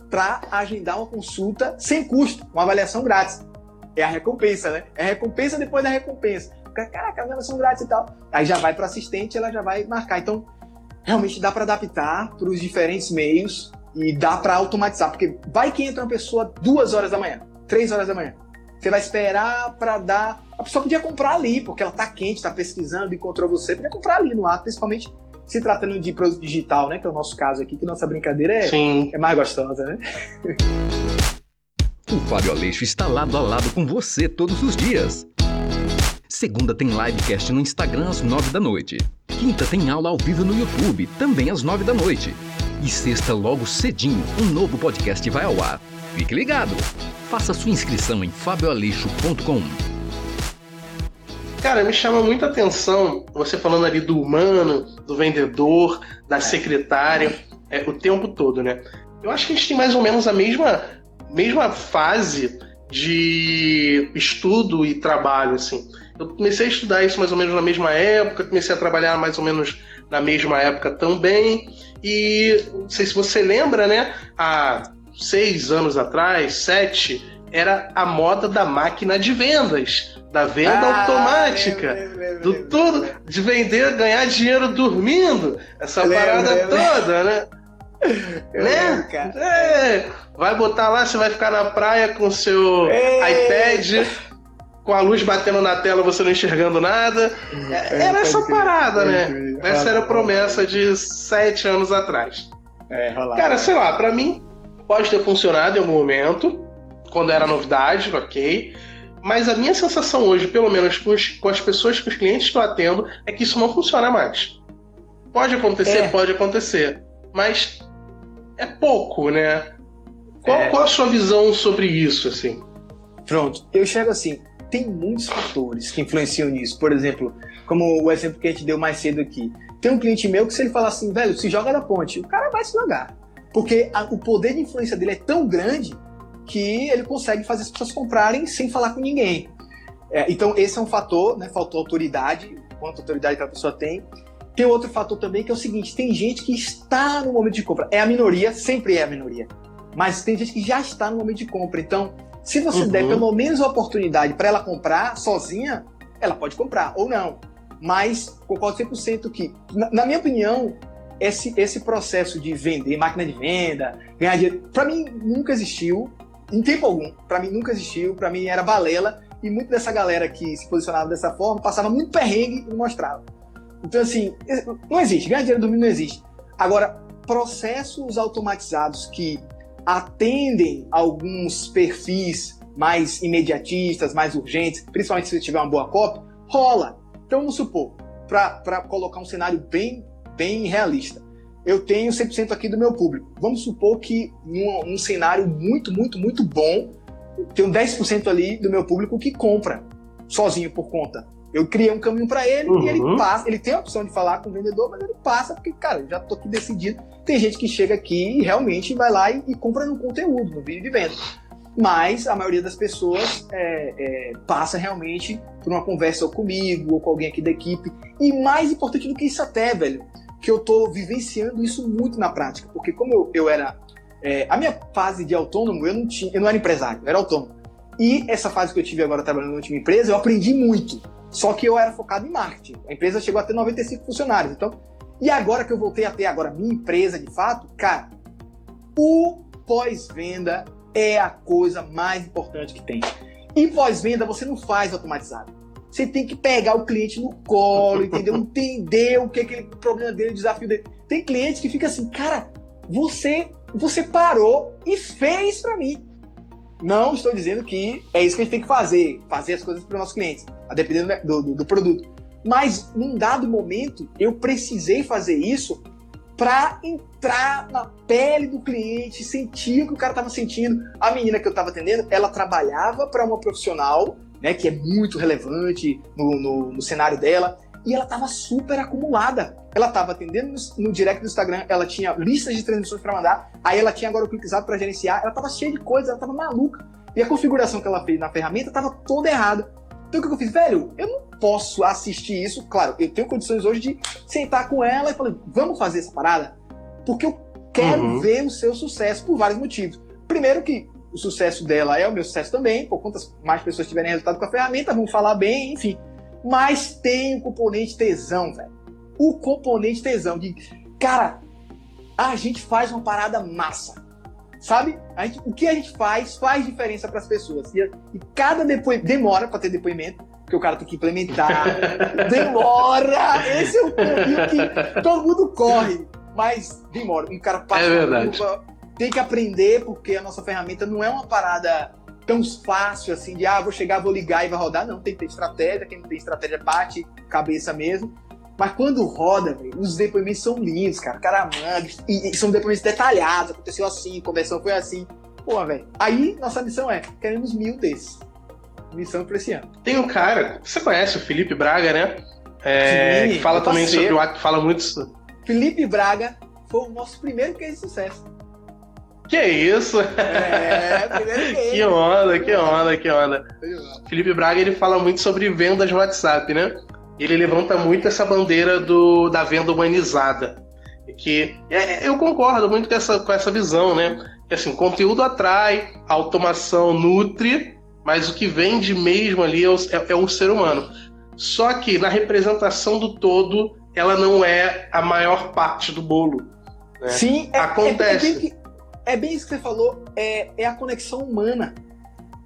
Para agendar uma consulta sem custo, uma avaliação grátis. É a recompensa, né? É a recompensa depois da recompensa. Caraca, avaliação grátis e tal. Aí já vai para assistente, ela já vai marcar. Então, realmente dá para adaptar para os diferentes meios e dá para automatizar, porque vai que entra uma pessoa duas horas da manhã, três horas da manhã. Você vai esperar para dar. A pessoa podia comprar ali, porque ela tá quente, tá pesquisando, encontrou você, podia comprar ali no ar, principalmente se tratando de produto digital, né? Que é o nosso caso aqui, que nossa brincadeira é, é mais gostosa, né? O Fábio Aleixo está lado a lado com você todos os dias. Segunda tem livecast no Instagram às nove da noite. Quinta tem aula ao vivo no YouTube, também às nove da noite. E sexta, logo cedinho, um novo podcast vai ao ar. Fique ligado! Faça sua inscrição em fabioaleixo.com. Cara, me chama muita atenção você falando ali do humano, do vendedor, da secretária, é, o tempo todo, né? Eu acho que a gente tem mais ou menos a mesma mesma fase de estudo e trabalho, assim. Eu comecei a estudar isso mais ou menos na mesma época, comecei a trabalhar mais ou menos na mesma época também. E não sei se você lembra, né? Há seis anos atrás, sete, era a moda da máquina de vendas, da venda ah, automática, do tudo, de vender, ganhar dinheiro dormindo, essa parada toda, né? Eu né? Lembro, é, vai botar lá, você vai ficar na praia com seu iPad, com a luz batendo na tela, você não enxergando nada. É, era essa parada, né? Essa era a promessa de sete anos atrás. É, Cara, sei lá, para mim pode ter funcionado em algum momento, quando era novidade, ok. Mas a minha sensação hoje, pelo menos com, os, com as pessoas, com os clientes que eu atendo, é que isso não funciona mais. Pode acontecer, é. pode acontecer. Mas é pouco, né? Qual, é... qual a sua visão sobre isso, assim? Pronto, eu chego assim, tem muitos fatores que influenciam nisso. Por exemplo, como o exemplo que a gente deu mais cedo aqui. Tem um cliente meu que se ele falar assim, velho, se joga da ponte, o cara vai se jogar. Porque a, o poder de influência dele é tão grande que ele consegue fazer as pessoas comprarem sem falar com ninguém. É, então, esse é um fator, né? Faltou autoridade, quanta autoridade que a pessoa tem. Tem outro fator também que é o seguinte: tem gente que está no momento de compra. É a minoria, sempre é a minoria. Mas tem gente que já está no momento de compra. Então, se você uhum. der pelo menos a oportunidade para ela comprar sozinha, ela pode comprar ou não. Mas concordo 100% que, na, na minha opinião, esse, esse processo de vender, máquina de venda, ganhar dinheiro, para mim nunca existiu, em tempo algum. Para mim nunca existiu, para mim era balela. E muito dessa galera que se posicionava dessa forma passava muito perrengue e não mostrava. Então, assim, não existe. Ganhar dinheiro dormindo não existe. Agora, processos automatizados que atendem alguns perfis mais imediatistas, mais urgentes, principalmente se você tiver uma boa cópia, rola. Então, vamos supor, para colocar um cenário bem, bem realista, eu tenho 100% aqui do meu público. Vamos supor que num, num cenário muito, muito, muito bom, tenho 10% ali do meu público que compra sozinho por conta. Eu criei um caminho para ele uhum. e ele passa. Ele tem a opção de falar com o vendedor, mas ele passa porque, cara, eu já tô aqui decidido. Tem gente que chega aqui e realmente vai lá e, e compra no conteúdo, no vídeo de venda. Mas a maioria das pessoas é, é, passa realmente por uma conversa ou comigo ou com alguém aqui da equipe. E mais importante do que isso até, velho, que eu tô vivenciando isso muito na prática. Porque como eu, eu era... É, a minha fase de autônomo, eu não tinha, eu não era empresário, eu era autônomo. E essa fase que eu tive agora trabalhando na última empresa, eu aprendi muito. Só que eu era focado em marketing. A empresa chegou a ter 95 funcionários. Então, e agora que eu voltei a ter agora minha empresa de fato, cara, o pós-venda é a coisa mais importante que tem. E pós-venda você não faz automatizado. Você tem que pegar o cliente no colo, entendeu? Entender o que é aquele problema dele, o desafio dele. Tem clientes que fica assim, cara, você você parou e fez para mim. Não estou dizendo que é isso que a gente tem que fazer, fazer as coisas para os nossos clientes, a depender do, do, do produto. Mas, num dado momento, eu precisei fazer isso para entrar na pele do cliente, sentir o que o cara estava sentindo. A menina que eu estava atendendo, ela trabalhava para uma profissional, né, que é muito relevante no, no, no cenário dela, e ela estava super acumulada. Ela estava atendendo no, no, direct do Instagram, ela tinha listas de transmissões para mandar, aí ela tinha agora o cliquezado para gerenciar, ela estava cheia de coisas, ela estava maluca. E a configuração que ela fez na ferramenta estava toda errada. Então o que eu fiz? Velho, eu não posso assistir isso. Claro, eu tenho condições hoje de sentar com ela e falar, vamos fazer essa parada? Porque eu quero uhum. ver o seu sucesso por vários motivos. Primeiro que o sucesso dela é o meu sucesso também, por quantas mais pessoas tiverem resultado com a ferramenta, vão falar bem, enfim. Mas tem o componente tesão, velho. O componente tesão de, cara, a gente faz uma parada massa. Sabe? A gente, o que a gente faz faz diferença para as pessoas. E, e cada depoimento demora para ter depoimento, porque o cara tem que implementar. demora! Esse é o caminho que todo mundo corre. Mas demora. Um cara passa é verdade. Curva, tem que aprender, porque a nossa ferramenta não é uma parada tão fácil assim de ah, vou chegar, vou ligar e vai rodar. Não, tem que ter estratégia. Quem não tem estratégia bate cabeça mesmo. Mas quando roda, véio, os depoimentos são lindos, cara. Cara, mano, e, e, são depoimentos detalhados. Aconteceu assim, a conversão foi assim. Pô, velho. Aí nossa missão é: queremos mil desses. Missão pra esse ano. Tem um cara, você conhece o Felipe Braga, né? É, Sim, que fala também sobre o fala muito. Felipe Braga foi o nosso primeiro case de sucesso. Que isso? É, primeiro case. que onda, que onda, que onda. Felipe Braga ele fala muito sobre vendas no WhatsApp, né? Ele levanta muito essa bandeira do, da venda humanizada. Que é, eu concordo muito com essa, com essa visão, né? Que assim, conteúdo atrai, automação nutre, mas o que vende mesmo ali é o, é, é o ser humano. Só que na representação do todo, ela não é a maior parte do bolo. Né? Sim, é, acontece. É, é, bem, é, bem, isso que você falou, é, é a conexão humana.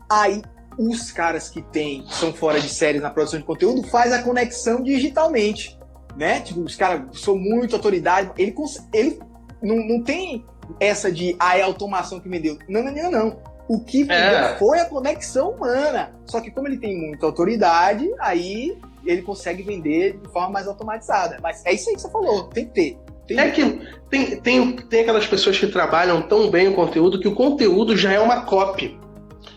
Aí os caras que tem, são fora de séries na produção de conteúdo, faz a conexão digitalmente. Né? Tipo, os caras são muito autoridade. Ele, ele não, não tem essa de ah, é a automação que vendeu. Não, não, não, não. O que é. foi a conexão humana. Só que como ele tem muita autoridade, aí ele consegue vender de forma mais automatizada. Mas é isso aí que você falou, tem que ter. Tem é que tem, tem, tem aquelas pessoas que trabalham tão bem o conteúdo que o conteúdo já é uma cópia.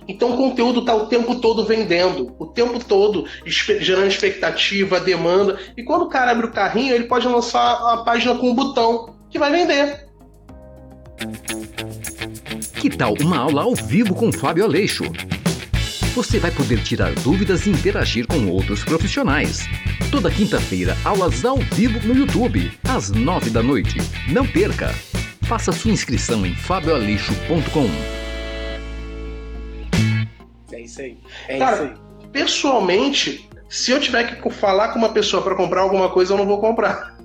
Então o conteúdo está o tempo todo vendendo, o tempo todo gerando expectativa, demanda. E quando o cara abre o carrinho, ele pode lançar a página com um botão que vai vender. Que tal uma aula ao vivo com Fábio Aleixo? Você vai poder tirar dúvidas e interagir com outros profissionais. Toda quinta-feira, aulas ao vivo no YouTube, às nove da noite. Não perca! Faça sua inscrição em fabioaleixo.com isso aí. É Cara, isso aí. pessoalmente, se eu tiver que falar com uma pessoa para comprar alguma coisa, eu não vou comprar.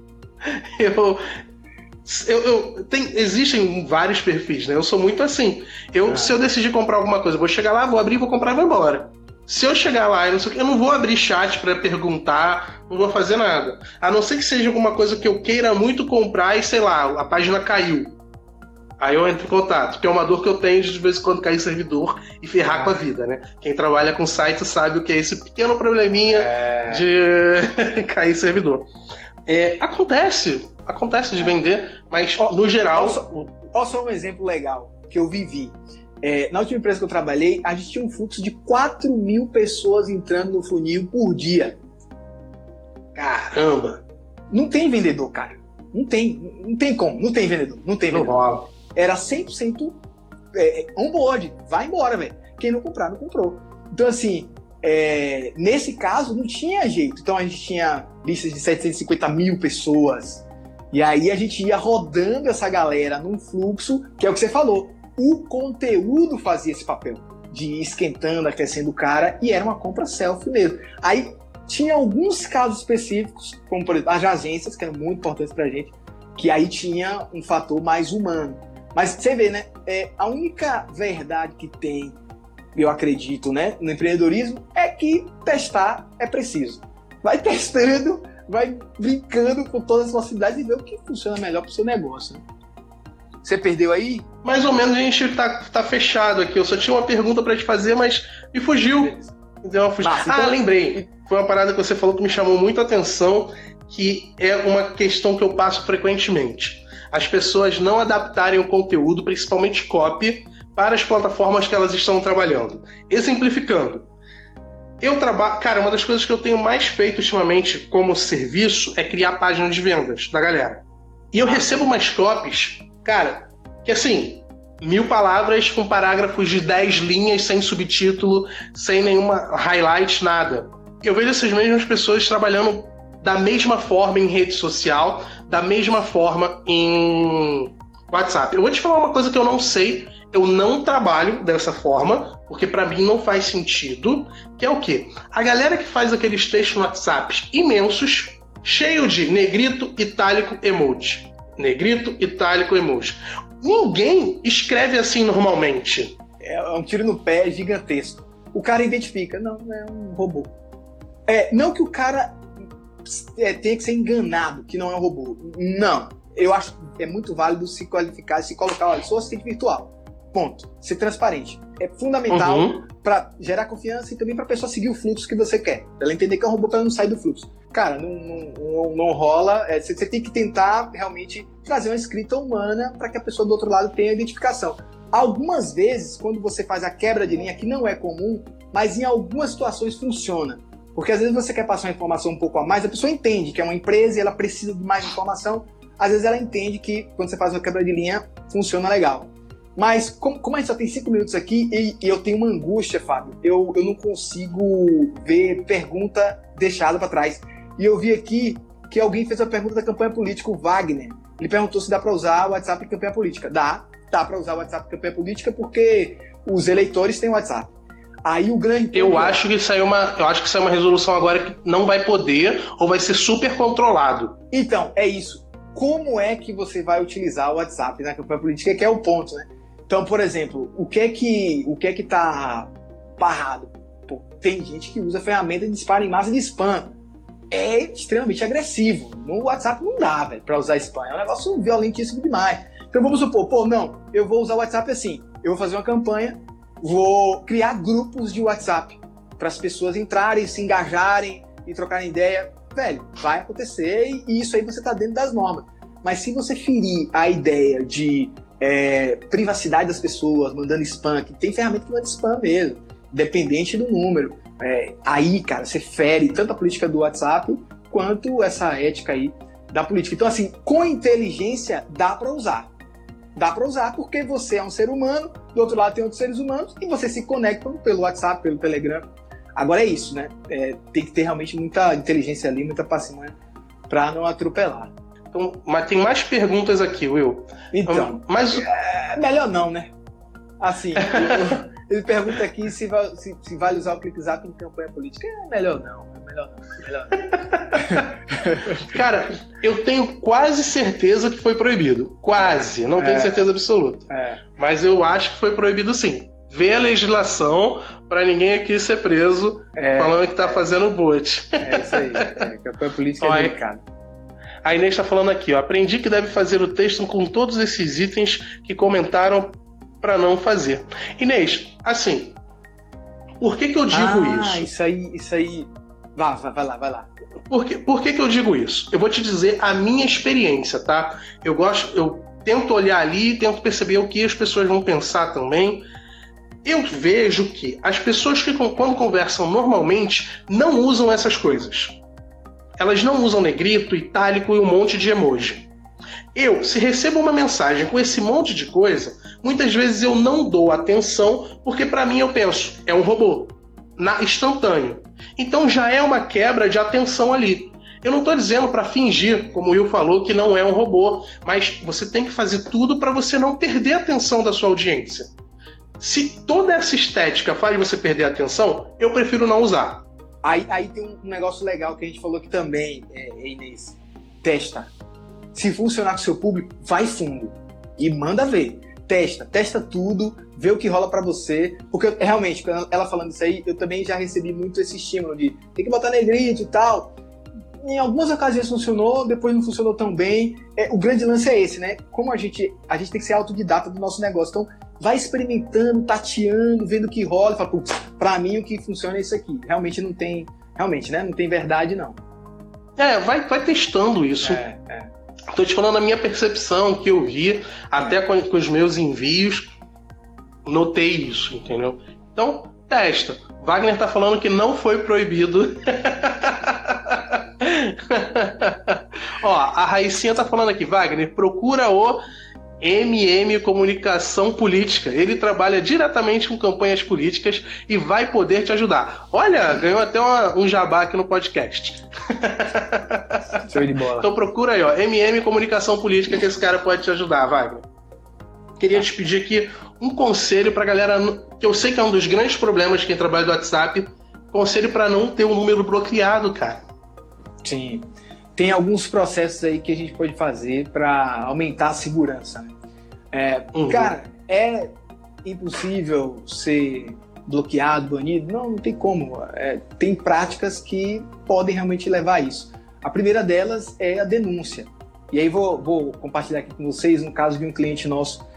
Eu, eu, eu tem, existem vários perfis, né? Eu sou muito assim. Eu, ah. Se eu decidir comprar alguma coisa, vou chegar lá, vou abrir, vou comprar e vou embora. Se eu chegar lá eu não, sei, eu não vou abrir chat para perguntar, não vou fazer nada. A não ser que seja alguma coisa que eu queira muito comprar e sei lá, a página caiu. Aí eu entro em contato, que é uma dor que eu tenho de, de vez em quando cair servidor e ferrar com a vida, né? Quem trabalha com site sabe o que é esse pequeno probleminha é... de cair servidor. É, acontece, acontece de vender, mas no geral. Olha só um exemplo legal que eu vivi. É, na última empresa que eu trabalhei, a gente tinha um fluxo de 4 mil pessoas entrando no funil por dia. Caramba! Não tem vendedor, cara. Não tem. Não tem como. Não tem vendedor. Não tem vendedor. Não rola era 100% é, on-board. Vai embora, velho. Quem não comprar, não comprou. Então, assim, é, nesse caso, não tinha jeito. Então, a gente tinha listas de 750 mil pessoas. E aí, a gente ia rodando essa galera num fluxo, que é o que você falou. O conteúdo fazia esse papel de ir esquentando, aquecendo o cara, e era uma compra self mesmo. Aí, tinha alguns casos específicos, como por exemplo, as agências, que eram muito importantes pra gente, que aí tinha um fator mais humano. Mas você vê, né? É, a única verdade que tem, eu acredito, né, no empreendedorismo é que testar é preciso. Vai testando, vai brincando com todas as possibilidades e ver o que funciona melhor para o seu negócio. Né? Você perdeu aí? Mais ou menos a gente tá, tá fechado aqui. Eu só tinha uma pergunta para te fazer, mas me fugiu. Deu uma Ah, então... lembrei. Foi uma parada que você falou que me chamou muito a atenção, que é uma questão que eu passo frequentemente as pessoas não adaptarem o conteúdo, principalmente copy, para as plataformas que elas estão trabalhando. Exemplificando, eu trabalho. Cara, uma das coisas que eu tenho mais feito ultimamente como serviço é criar páginas de vendas da galera. E eu recebo umas copies, cara, que assim, mil palavras com parágrafos de 10 linhas, sem subtítulo, sem nenhuma highlight, nada. Eu vejo essas mesmas pessoas trabalhando da mesma forma em rede social, da mesma forma em WhatsApp. Eu vou te falar uma coisa que eu não sei, eu não trabalho dessa forma, porque para mim não faz sentido, que é o quê? A galera que faz aqueles textos no WhatsApp imensos, cheio de negrito, itálico, emoji. Negrito, itálico, emoji. ninguém escreve assim normalmente. É, um tiro no pé gigantesco. O cara identifica, não, é um robô. É, não que o cara é, tenha que ser enganado que não é um robô. Não. Eu acho que é muito válido se qualificar, se colocar, olha, sou assistente virtual. Ponto. Ser transparente. É fundamental uhum. para gerar confiança e também para a pessoa seguir o fluxo que você quer. Ela entender que é um robô para não sair do fluxo. Cara, não, não, não rola. É, você, tem que tentar realmente trazer uma escrita humana para que a pessoa do outro lado tenha identificação. Algumas vezes, quando você faz a quebra de linha, que não é comum, mas em algumas situações funciona. Porque às vezes você quer passar uma informação um pouco a mais, a pessoa entende que é uma empresa e ela precisa de mais informação. Às vezes ela entende que quando você faz uma quebra de linha, funciona legal. Mas como, como a gente só tem cinco minutos aqui e, e, eu tenho uma angústia, Fábio, eu, eu não consigo ver pergunta deixada para trás. E eu vi aqui que alguém fez a pergunta da campanha política, o Wagner. Ele perguntou se dá para usar o WhatsApp em campanha política. Dá, dá para usar o WhatsApp em campanha política porque os eleitores têm WhatsApp. Aí o grande Eu acho que saiu uma, eu acho que saiu uma resolução agora que não vai poder ou vai ser super controlado. Então, é isso. Como é que você vai utilizar o WhatsApp na campanha política, que é o ponto, né? Então, por exemplo, o que é que o que é que tá parrado? Pô, tem gente que usa ferramenta de disparo em massa de spam. É extremamente agressivo. No WhatsApp não dá, velho, para usar spam. É um negócio violentíssimo demais. Então vamos supor, pô, não, eu vou usar o WhatsApp assim. Eu vou fazer uma campanha vou criar grupos de WhatsApp para as pessoas entrarem, se engajarem e trocarem ideia. Velho, vai acontecer e isso aí você está dentro das normas. Mas se você ferir a ideia de é, privacidade das pessoas, mandando spam, que tem ferramenta que manda spam mesmo, dependente do número, é, aí, cara, você fere tanto a política do WhatsApp quanto essa ética aí da política. Então, assim, com inteligência dá para usar dá para usar porque você é um ser humano, do outro lado tem outros seres humanos e você se conecta pelo WhatsApp, pelo Telegram. Agora é isso, né? É, tem que ter realmente muita inteligência ali, muita paciência para não atropelar. Então, mas tem mais perguntas aqui, Will. Então, mas é, melhor não, né? Assim, ele pergunta aqui se, se, se vale usar o ClickZap em campanha política. É melhor não, melhor não, melhor não. Cara, eu tenho quase certeza que foi proibido. Quase, não tenho é, certeza absoluta. É. Mas eu acho que foi proibido sim. Vê a legislação para ninguém aqui ser preso é, falando que tá fazendo bot. É isso aí. É, campanha política é delicada. A Inês está falando aqui, ó. Aprendi que deve fazer o texto com todos esses itens que comentaram para não fazer. Inês, assim, por que, que eu digo ah, isso? Isso aí, isso aí. Vai, vai, vai lá, vai lá. Por, que, por que, que eu digo isso? Eu vou te dizer a minha experiência, tá? Eu gosto, eu tento olhar ali, tento perceber o que as pessoas vão pensar também. Eu vejo que as pessoas que quando conversam normalmente não usam essas coisas. Elas não usam negrito, itálico e um monte de emoji. Eu, se recebo uma mensagem com esse monte de coisa, muitas vezes eu não dou atenção porque para mim eu penso, é um robô, na, instantâneo. Então já é uma quebra de atenção ali. Eu não estou dizendo para fingir, como o Will falou, que não é um robô, mas você tem que fazer tudo para você não perder a atenção da sua audiência. Se toda essa estética faz você perder a atenção, eu prefiro não usar. Aí, aí tem um negócio legal que a gente falou aqui também, é, Inês. Testa. Se funcionar com seu público, vai fundo e manda ver testa, testa tudo, vê o que rola para você. Porque realmente, ela falando isso aí, eu também já recebi muito esse estímulo de tem que botar negrito e tal. Em algumas ocasiões funcionou, depois não funcionou tão bem. É, o grande lance é esse, né? Como a gente, a gente tem que ser autodidata do nosso negócio. Então, vai experimentando, tateando, vendo o que rola e fala, putz, pra mim o que funciona é isso aqui. Realmente não tem, realmente, né? Não tem verdade, não. É, vai, vai testando isso. É, é. Estou te falando a minha percepção, que eu vi, até com, com os meus envios, notei isso, entendeu? Então, testa. Wagner está falando que não foi proibido. Ó, a Raicinha tá falando aqui, Wagner, procura o MM Comunicação Política. Ele trabalha diretamente com campanhas políticas e vai poder te ajudar. Olha, ganhou até uma, um jabá aqui no podcast. Show de bola. Então procura aí, ó, MM Comunicação Política, que esse cara pode te ajudar, Wagner. Queria te pedir aqui um conselho pra galera, que eu sei que é um dos grandes problemas de quem trabalha do WhatsApp, conselho para não ter um número bloqueado, cara. Sim tem alguns processos aí que a gente pode fazer para aumentar a segurança. Né? É, uhum. Cara, é impossível ser bloqueado, banido? Não, não tem como. É, tem práticas que podem realmente levar a isso. A primeira delas é a denúncia. E aí vou, vou compartilhar aqui com vocês um caso de um cliente nosso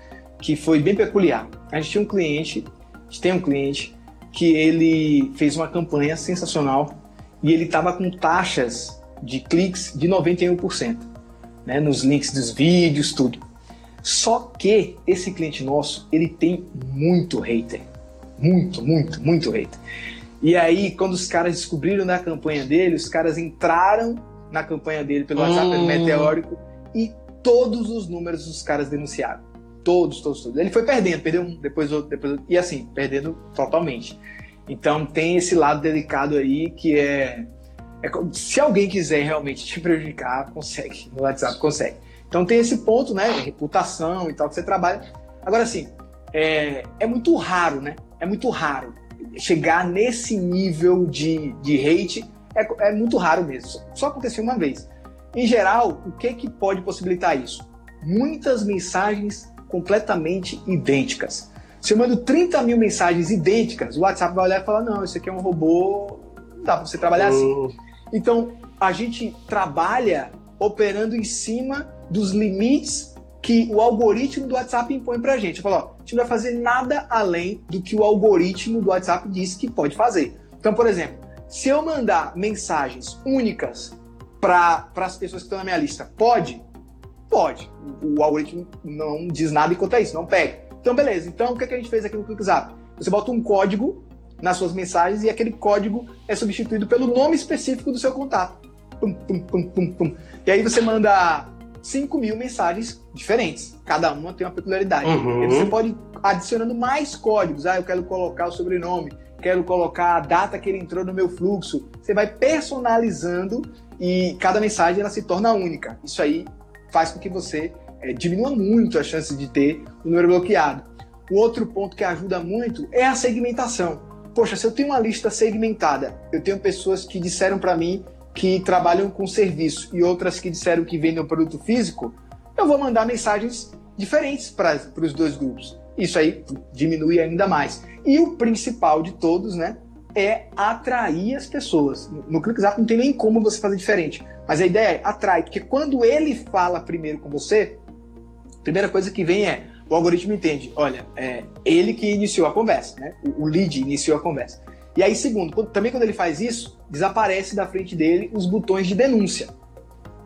que foi bem peculiar. A gente tinha um cliente, a gente tem um cliente que ele fez uma campanha sensacional e ele estava com taxas de cliques de 91%, né, nos links dos vídeos, tudo. Só que esse cliente nosso, ele tem muito hater. Muito, muito, muito hater. E aí, quando os caras descobriram da campanha dele, os caras entraram na campanha dele pelo WhatsApp hum. meteórico e todos os números dos caras denunciaram. Todos, todos, todos. Ele foi perdendo, perdeu um, depois outro, depois outro, e assim, perdendo totalmente. Então tem esse lado delicado aí que é, é se alguém quiser realmente te prejudicar, consegue. No WhatsApp consegue. Então tem esse ponto, né? Reputação e tal, que você trabalha. Agora, assim, é, é muito raro, né? É muito raro chegar nesse nível de, de hate. É, é muito raro mesmo. Só aconteceu uma vez. Em geral, o que, que pode possibilitar isso? Muitas mensagens completamente idênticas. Se eu mando 30 mil mensagens idênticas, o WhatsApp vai olhar e falar: não, isso aqui é um robô, não dá para você trabalhar assim. Então, a gente trabalha operando em cima dos limites que o algoritmo do WhatsApp impõe para a gente. Fala, ó, a gente não vai fazer nada além do que o algoritmo do WhatsApp diz que pode fazer. Então, por exemplo, se eu mandar mensagens únicas para as pessoas que estão na minha lista, pode? Pode. O, o algoritmo não diz nada enquanto é isso, não pega. Então, beleza. Então, o que, é que a gente fez aqui no ClickZap? Você bota um código nas suas mensagens e aquele código é substituído pelo nome específico do seu contato. Pum, pum, pum. E aí você manda 5 mil mensagens diferentes. Cada uma tem uma peculiaridade. Uhum. E você pode adicionando mais códigos. Ah, eu quero colocar o sobrenome, quero colocar a data que ele entrou no meu fluxo. Você vai personalizando e cada mensagem ela se torna única. Isso aí faz com que você é, diminua muito a chance de ter o número bloqueado. O outro ponto que ajuda muito é a segmentação. Poxa, se eu tenho uma lista segmentada, eu tenho pessoas que disseram para mim que trabalham com serviço e outras que disseram que vendem um produto físico, eu vou mandar mensagens diferentes para os dois grupos. Isso aí diminui ainda mais. E o principal de todos, né, é atrair as pessoas. No ClickZap não tem nem como você fazer diferente. Mas a ideia é atrair, porque quando ele fala primeiro com você, a primeira coisa que vem é o algoritmo entende, olha, é ele que iniciou a conversa, né? O, o lead iniciou a conversa. E aí, segundo, quando, também quando ele faz isso, desaparece da frente dele os botões de denúncia.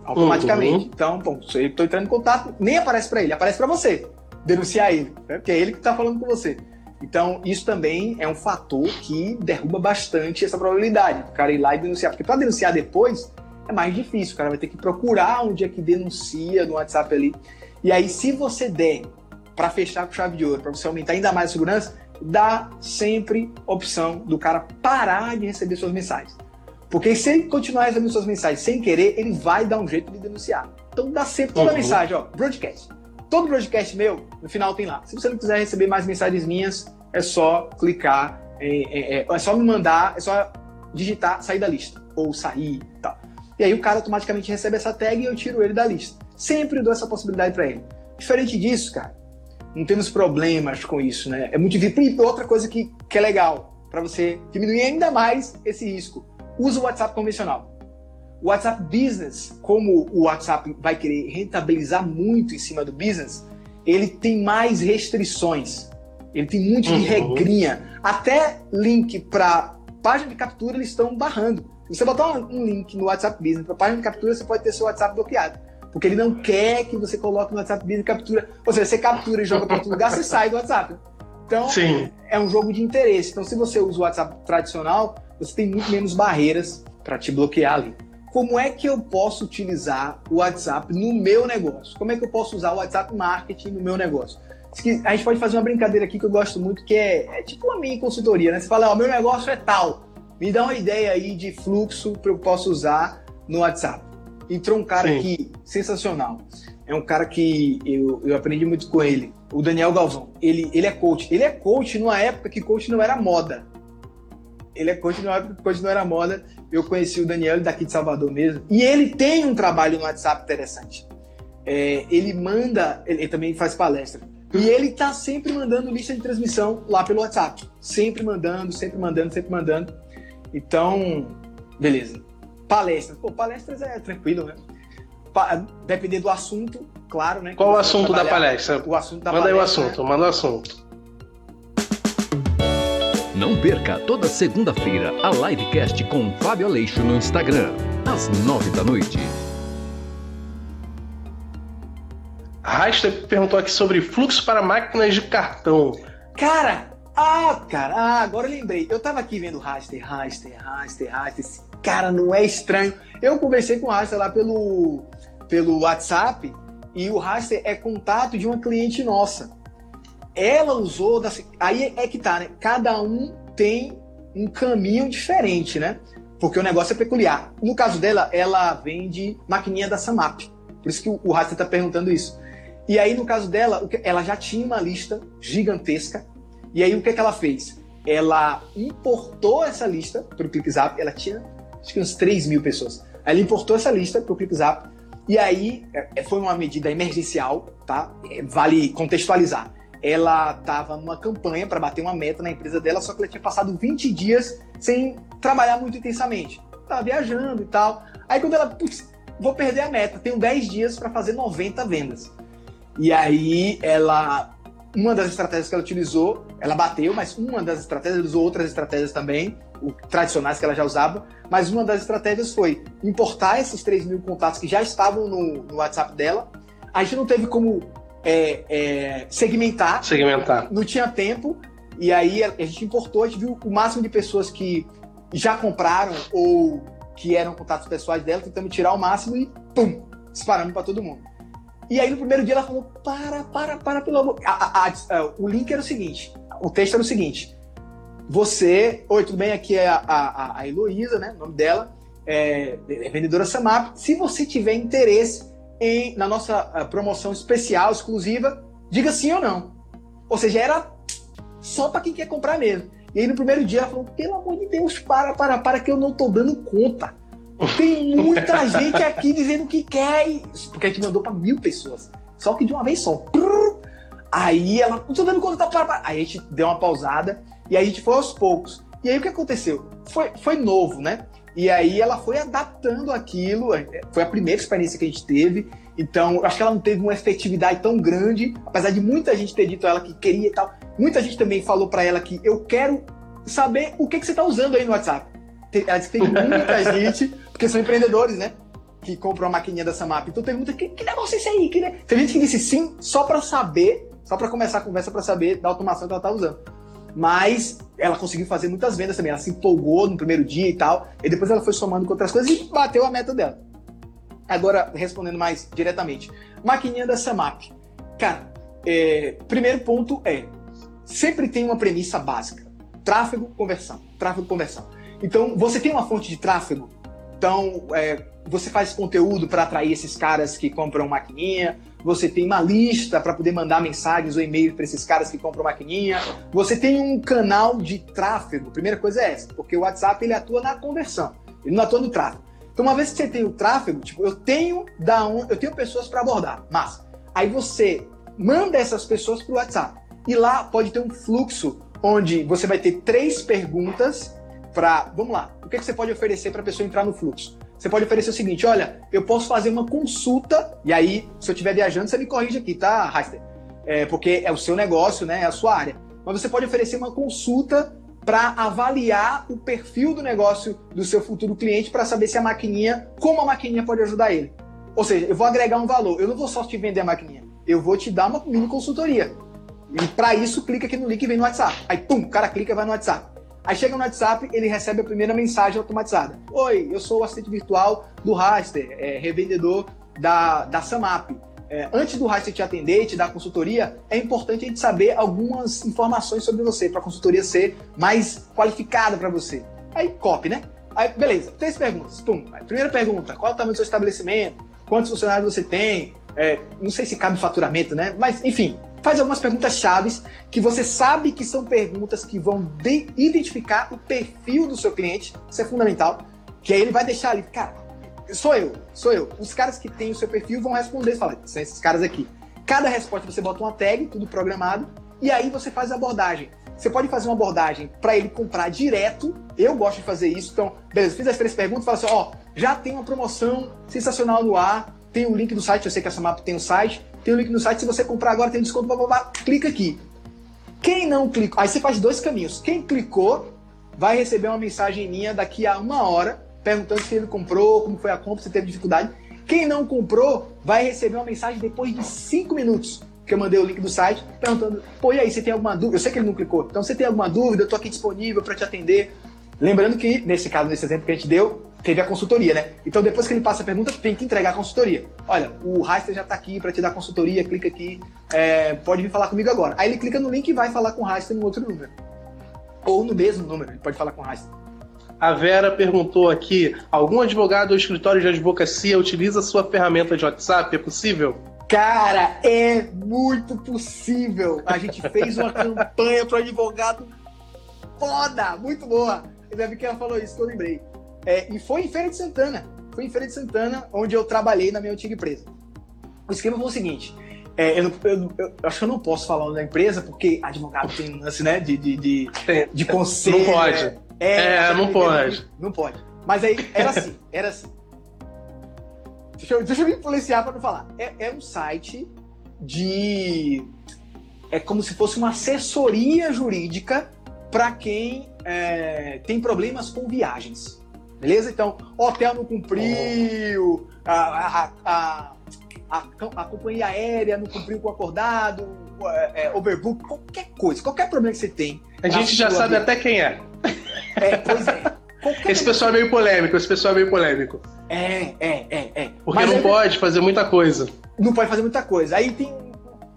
Automaticamente. Uhum. Então, bom, se eu estou entrando em contato, nem aparece para ele, aparece para você. Denunciar ele, né? porque é ele que está falando com você. Então, isso também é um fator que derruba bastante essa probabilidade do cara ir lá e denunciar. Porque para denunciar depois é mais difícil. O cara vai ter que procurar onde é que denuncia no WhatsApp ali. E aí, se você der para fechar com chave de ouro, para você aumentar ainda mais a segurança, dá sempre opção do cara parar de receber suas mensagens. Porque se ele continuar recebendo suas mensagens sem querer, ele vai dar um jeito de denunciar. Então dá sempre toda uhum. mensagem, ó, broadcast. Todo broadcast meu, no final tem lá. Se você não quiser receber mais mensagens minhas, é só clicar, é, é, é só me mandar, é só digitar sair da lista, ou sair e tal. E aí o cara automaticamente recebe essa tag e eu tiro ele da lista. Sempre dou essa possibilidade para ele. Diferente disso, cara, não temos problemas com isso, né? É muito difícil. E outra coisa que, que é legal, para você diminuir ainda mais esse risco, usa o WhatsApp convencional. O WhatsApp Business, como o WhatsApp vai querer rentabilizar muito em cima do business, ele tem mais restrições. Ele tem muito de uhum. regrinha. Até link para página de captura eles estão barrando. Se você botar um link no WhatsApp Business para página de captura, você pode ter seu WhatsApp bloqueado. Porque ele não quer que você coloque no WhatsApp e captura. Ou seja, você captura e joga para outro lugar, você sai do WhatsApp. Então, Sim. é um jogo de interesse. Então, se você usa o WhatsApp tradicional, você tem muito menos barreiras para te bloquear ali. Como é que eu posso utilizar o WhatsApp no meu negócio? Como é que eu posso usar o WhatsApp Marketing no meu negócio? A gente pode fazer uma brincadeira aqui que eu gosto muito, que é, é tipo uma minha consultoria, né? Você fala, ó, meu negócio é tal. Me dá uma ideia aí de fluxo que eu posso usar no WhatsApp. Entrou um cara Sim. aqui sensacional. É um cara que eu, eu aprendi muito com ele. O Daniel Galvão. Ele, ele é coach. Ele é coach numa época que coach não era moda. Ele é coach numa época que coach não era moda. Eu conheci o Daniel daqui de Salvador mesmo. E ele tem um trabalho no WhatsApp interessante. É, ele manda, ele, ele, também faz palestra. E ele tá sempre mandando lista de transmissão lá pelo WhatsApp. Sempre mandando, sempre mandando, sempre mandando. Então, beleza. Palestras. Pô, palestras é tranquilo, né? Pa depender do assunto, claro, né? Qual o assunto da palestra? O assunto da manda palestra. aí o assunto, manda o assunto. Não perca toda segunda-feira a livecast com Fábio Aleixo no Instagram, às nove da noite. Raster perguntou aqui sobre fluxo para máquinas de cartão. Cara, ah, cara, ah, agora eu lembrei. Eu tava aqui vendo Raster, Raster, Raster, Raster. Cara não é estranho. Eu conversei com o Raster lá pelo, pelo WhatsApp e o Raster é contato de uma cliente nossa. Ela usou. Da, aí é que tá, né? Cada um tem um caminho diferente, né? Porque o negócio é peculiar. No caso dela, ela vende maquininha da Samap. Por isso que o Raster tá perguntando isso. E aí, no caso dela, ela já tinha uma lista gigantesca. E aí, o que, é que ela fez? Ela importou essa lista para o ClickZap. Ela tinha, acho que uns 3 mil pessoas. Ela importou essa lista para o ClickZap. E aí, foi uma medida emergencial, tá? Vale contextualizar. Ela estava numa campanha para bater uma meta na empresa dela, só que ela tinha passado 20 dias sem trabalhar muito intensamente. Tava viajando e tal. Aí, quando ela, putz, vou perder a meta, tenho 10 dias para fazer 90 vendas. E aí ela. Uma das estratégias que ela utilizou, ela bateu, mas uma das estratégias, ela usou outras estratégias também, tradicionais que ela já usava, mas uma das estratégias foi importar esses 3 mil contatos que já estavam no, no WhatsApp dela. A gente não teve como é, é, segmentar. Segmentar. Não tinha tempo. E aí a gente importou, a gente viu o máximo de pessoas que já compraram ou que eram contatos pessoais dela, tentamos tirar o máximo e pum, disparamos para todo mundo. E aí no primeiro dia ela falou: para, para, para, pelo amor. A, a, a, o link era o seguinte: o texto era o seguinte. Você. Oi, tudo bem? Aqui é a, a, a Heloísa, né? O nome dela. É, é vendedora Samap. Se você tiver interesse em, na nossa promoção especial, exclusiva, diga sim ou não. Ou seja, era só para quem quer comprar mesmo. E aí no primeiro dia ela falou: pelo amor de Deus, para, para, para, que eu não tô dando conta. Tem muita gente aqui dizendo que quer. Porque a gente mandou para mil pessoas. Só que de uma vez só. Aí ela, não tô dando conta, tá para, para. Aí a gente deu uma pausada e a gente foi aos poucos. E aí o que aconteceu? Foi, foi novo, né? E aí ela foi adaptando aquilo. Foi a primeira experiência que a gente teve. Então, acho que ela não teve uma efetividade tão grande, apesar de muita gente ter dito a ela que queria e tal. Muita gente também falou para ela que eu quero saber o que, que você está usando aí no WhatsApp. Ela disse que tem muita gente, porque são empreendedores, né? Que compram a maquininha da Samap. Então tem muita que, que negócio é esse aí? Que, né? Tem gente que disse sim só para saber, só para começar a conversa para saber da automação que ela tá usando. Mas ela conseguiu fazer muitas vendas também. Ela se empolgou no primeiro dia e tal. E depois ela foi somando com outras coisas e bateu a meta dela. Agora, respondendo mais diretamente. Maquininha da Samap. Cara, é, primeiro ponto é: sempre tem uma premissa básica: tráfego, conversão. Tráfego, conversão. Então, você tem uma fonte de tráfego. Então, é, você faz conteúdo para atrair esses caras que compram maquininha. Você tem uma lista para poder mandar mensagens ou e-mail para esses caras que compram maquininha. Você tem um canal de tráfego. Primeira coisa é essa, porque o WhatsApp ele atua na conversão, ele não atua no tráfego. Então, uma vez que você tem o tráfego, tipo, eu tenho da um, eu tenho pessoas para abordar, mas aí você manda essas pessoas para o WhatsApp e lá pode ter um fluxo onde você vai ter três perguntas para, vamos lá, o que, que você pode oferecer para a pessoa entrar no fluxo? Você pode oferecer o seguinte, olha, eu posso fazer uma consulta, e aí, se eu estiver viajando, você me corrige aqui, tá, Raster? É, porque é o seu negócio, né, é a sua área. Mas você pode oferecer uma consulta para avaliar o perfil do negócio do seu futuro cliente para saber se a maquininha, como a maquininha pode ajudar ele. Ou seja, eu vou agregar um valor. Eu não vou só te vender a maquininha, eu vou te dar uma mini consultoria. E para isso, clica aqui no link e vem no WhatsApp. Aí, pum, o cara clica e vai no WhatsApp. Aí chega no WhatsApp, ele recebe a primeira mensagem automatizada. Oi, eu sou o assistente virtual do Raster, é, revendedor da, da Samap. É, antes do Raster te atender te dar consultoria, é importante a gente saber algumas informações sobre você, para a consultoria ser mais qualificada para você. Aí, copy, né? Aí, beleza, três perguntas. Pum. Primeira pergunta, qual é o tamanho do seu estabelecimento? Quantos funcionários você tem? É, não sei se cabe faturamento, né? Mas, enfim, faz algumas perguntas chaves que você sabe que são perguntas que vão identificar o perfil do seu cliente, isso é fundamental, que aí ele vai deixar ali, cara, sou eu, sou eu. Os caras que têm o seu perfil vão responder falar, são esses caras aqui. Cada resposta você bota uma tag, tudo programado, e aí você faz a abordagem. Você pode fazer uma abordagem para ele comprar direto. Eu gosto de fazer isso. Então, beleza, fiz as três perguntas, fala assim, ó, já tem uma promoção sensacional no ar, tem o link do site, eu sei que essa mapa tem o site, tem o link no site, se você comprar agora tem desconto, blá, blá, blá, clica aqui. Quem não clicou, aí você faz dois caminhos. Quem clicou vai receber uma mensagem minha daqui a uma hora, perguntando se ele comprou, como foi a compra, se teve dificuldade. Quem não comprou vai receber uma mensagem depois de cinco minutos que eu mandei o link do site, perguntando, pô, e aí, você tem alguma dúvida? Eu sei que ele não clicou, então você tem alguma dúvida? Eu tô aqui disponível para te atender. Lembrando que, nesse caso, nesse exemplo que a gente deu, teve a consultoria, né? Então, depois que ele passa a pergunta, tem que entregar a consultoria. Olha, o Raster já tá aqui para te dar consultoria, clica aqui, é, pode vir falar comigo agora. Aí ele clica no link e vai falar com o Raster no outro número. Ou no mesmo número, ele pode falar com o Raster. A Vera perguntou aqui: algum advogado ou escritório de advocacia utiliza sua ferramenta de WhatsApp? É possível? Cara, é muito possível. A gente fez uma campanha para advogado foda, muito boa. Ainda bem que ela falou isso que eu lembrei. É, e foi em Feira de Santana. Foi em Feira de Santana, onde eu trabalhei na minha antiga empresa. O esquema foi o seguinte: é, eu, eu, eu, acho que eu não posso falar da empresa, porque advogado tem um lance, né? De, de, de, de conselho. Não pode. É, é não pode. Não pode. Mas aí era assim, era assim. Deixa eu, deixa eu me influenciar para não falar. É, é um site de. É como se fosse uma assessoria jurídica para quem é, tem problemas com viagens. Beleza? Então, hotel não cumpriu, a, a, a, a, companhia aérea não cumpriu com o acordado, é, é, overbook, qualquer coisa, qualquer problema que você tem. A gente já sabe até quem é. É, pois é. Qualquer esse pessoal é meio polêmico, esse pessoal é meio polêmico. É, é, é, é. Porque Mas não é... pode fazer muita coisa. Não pode fazer muita coisa. Aí tem,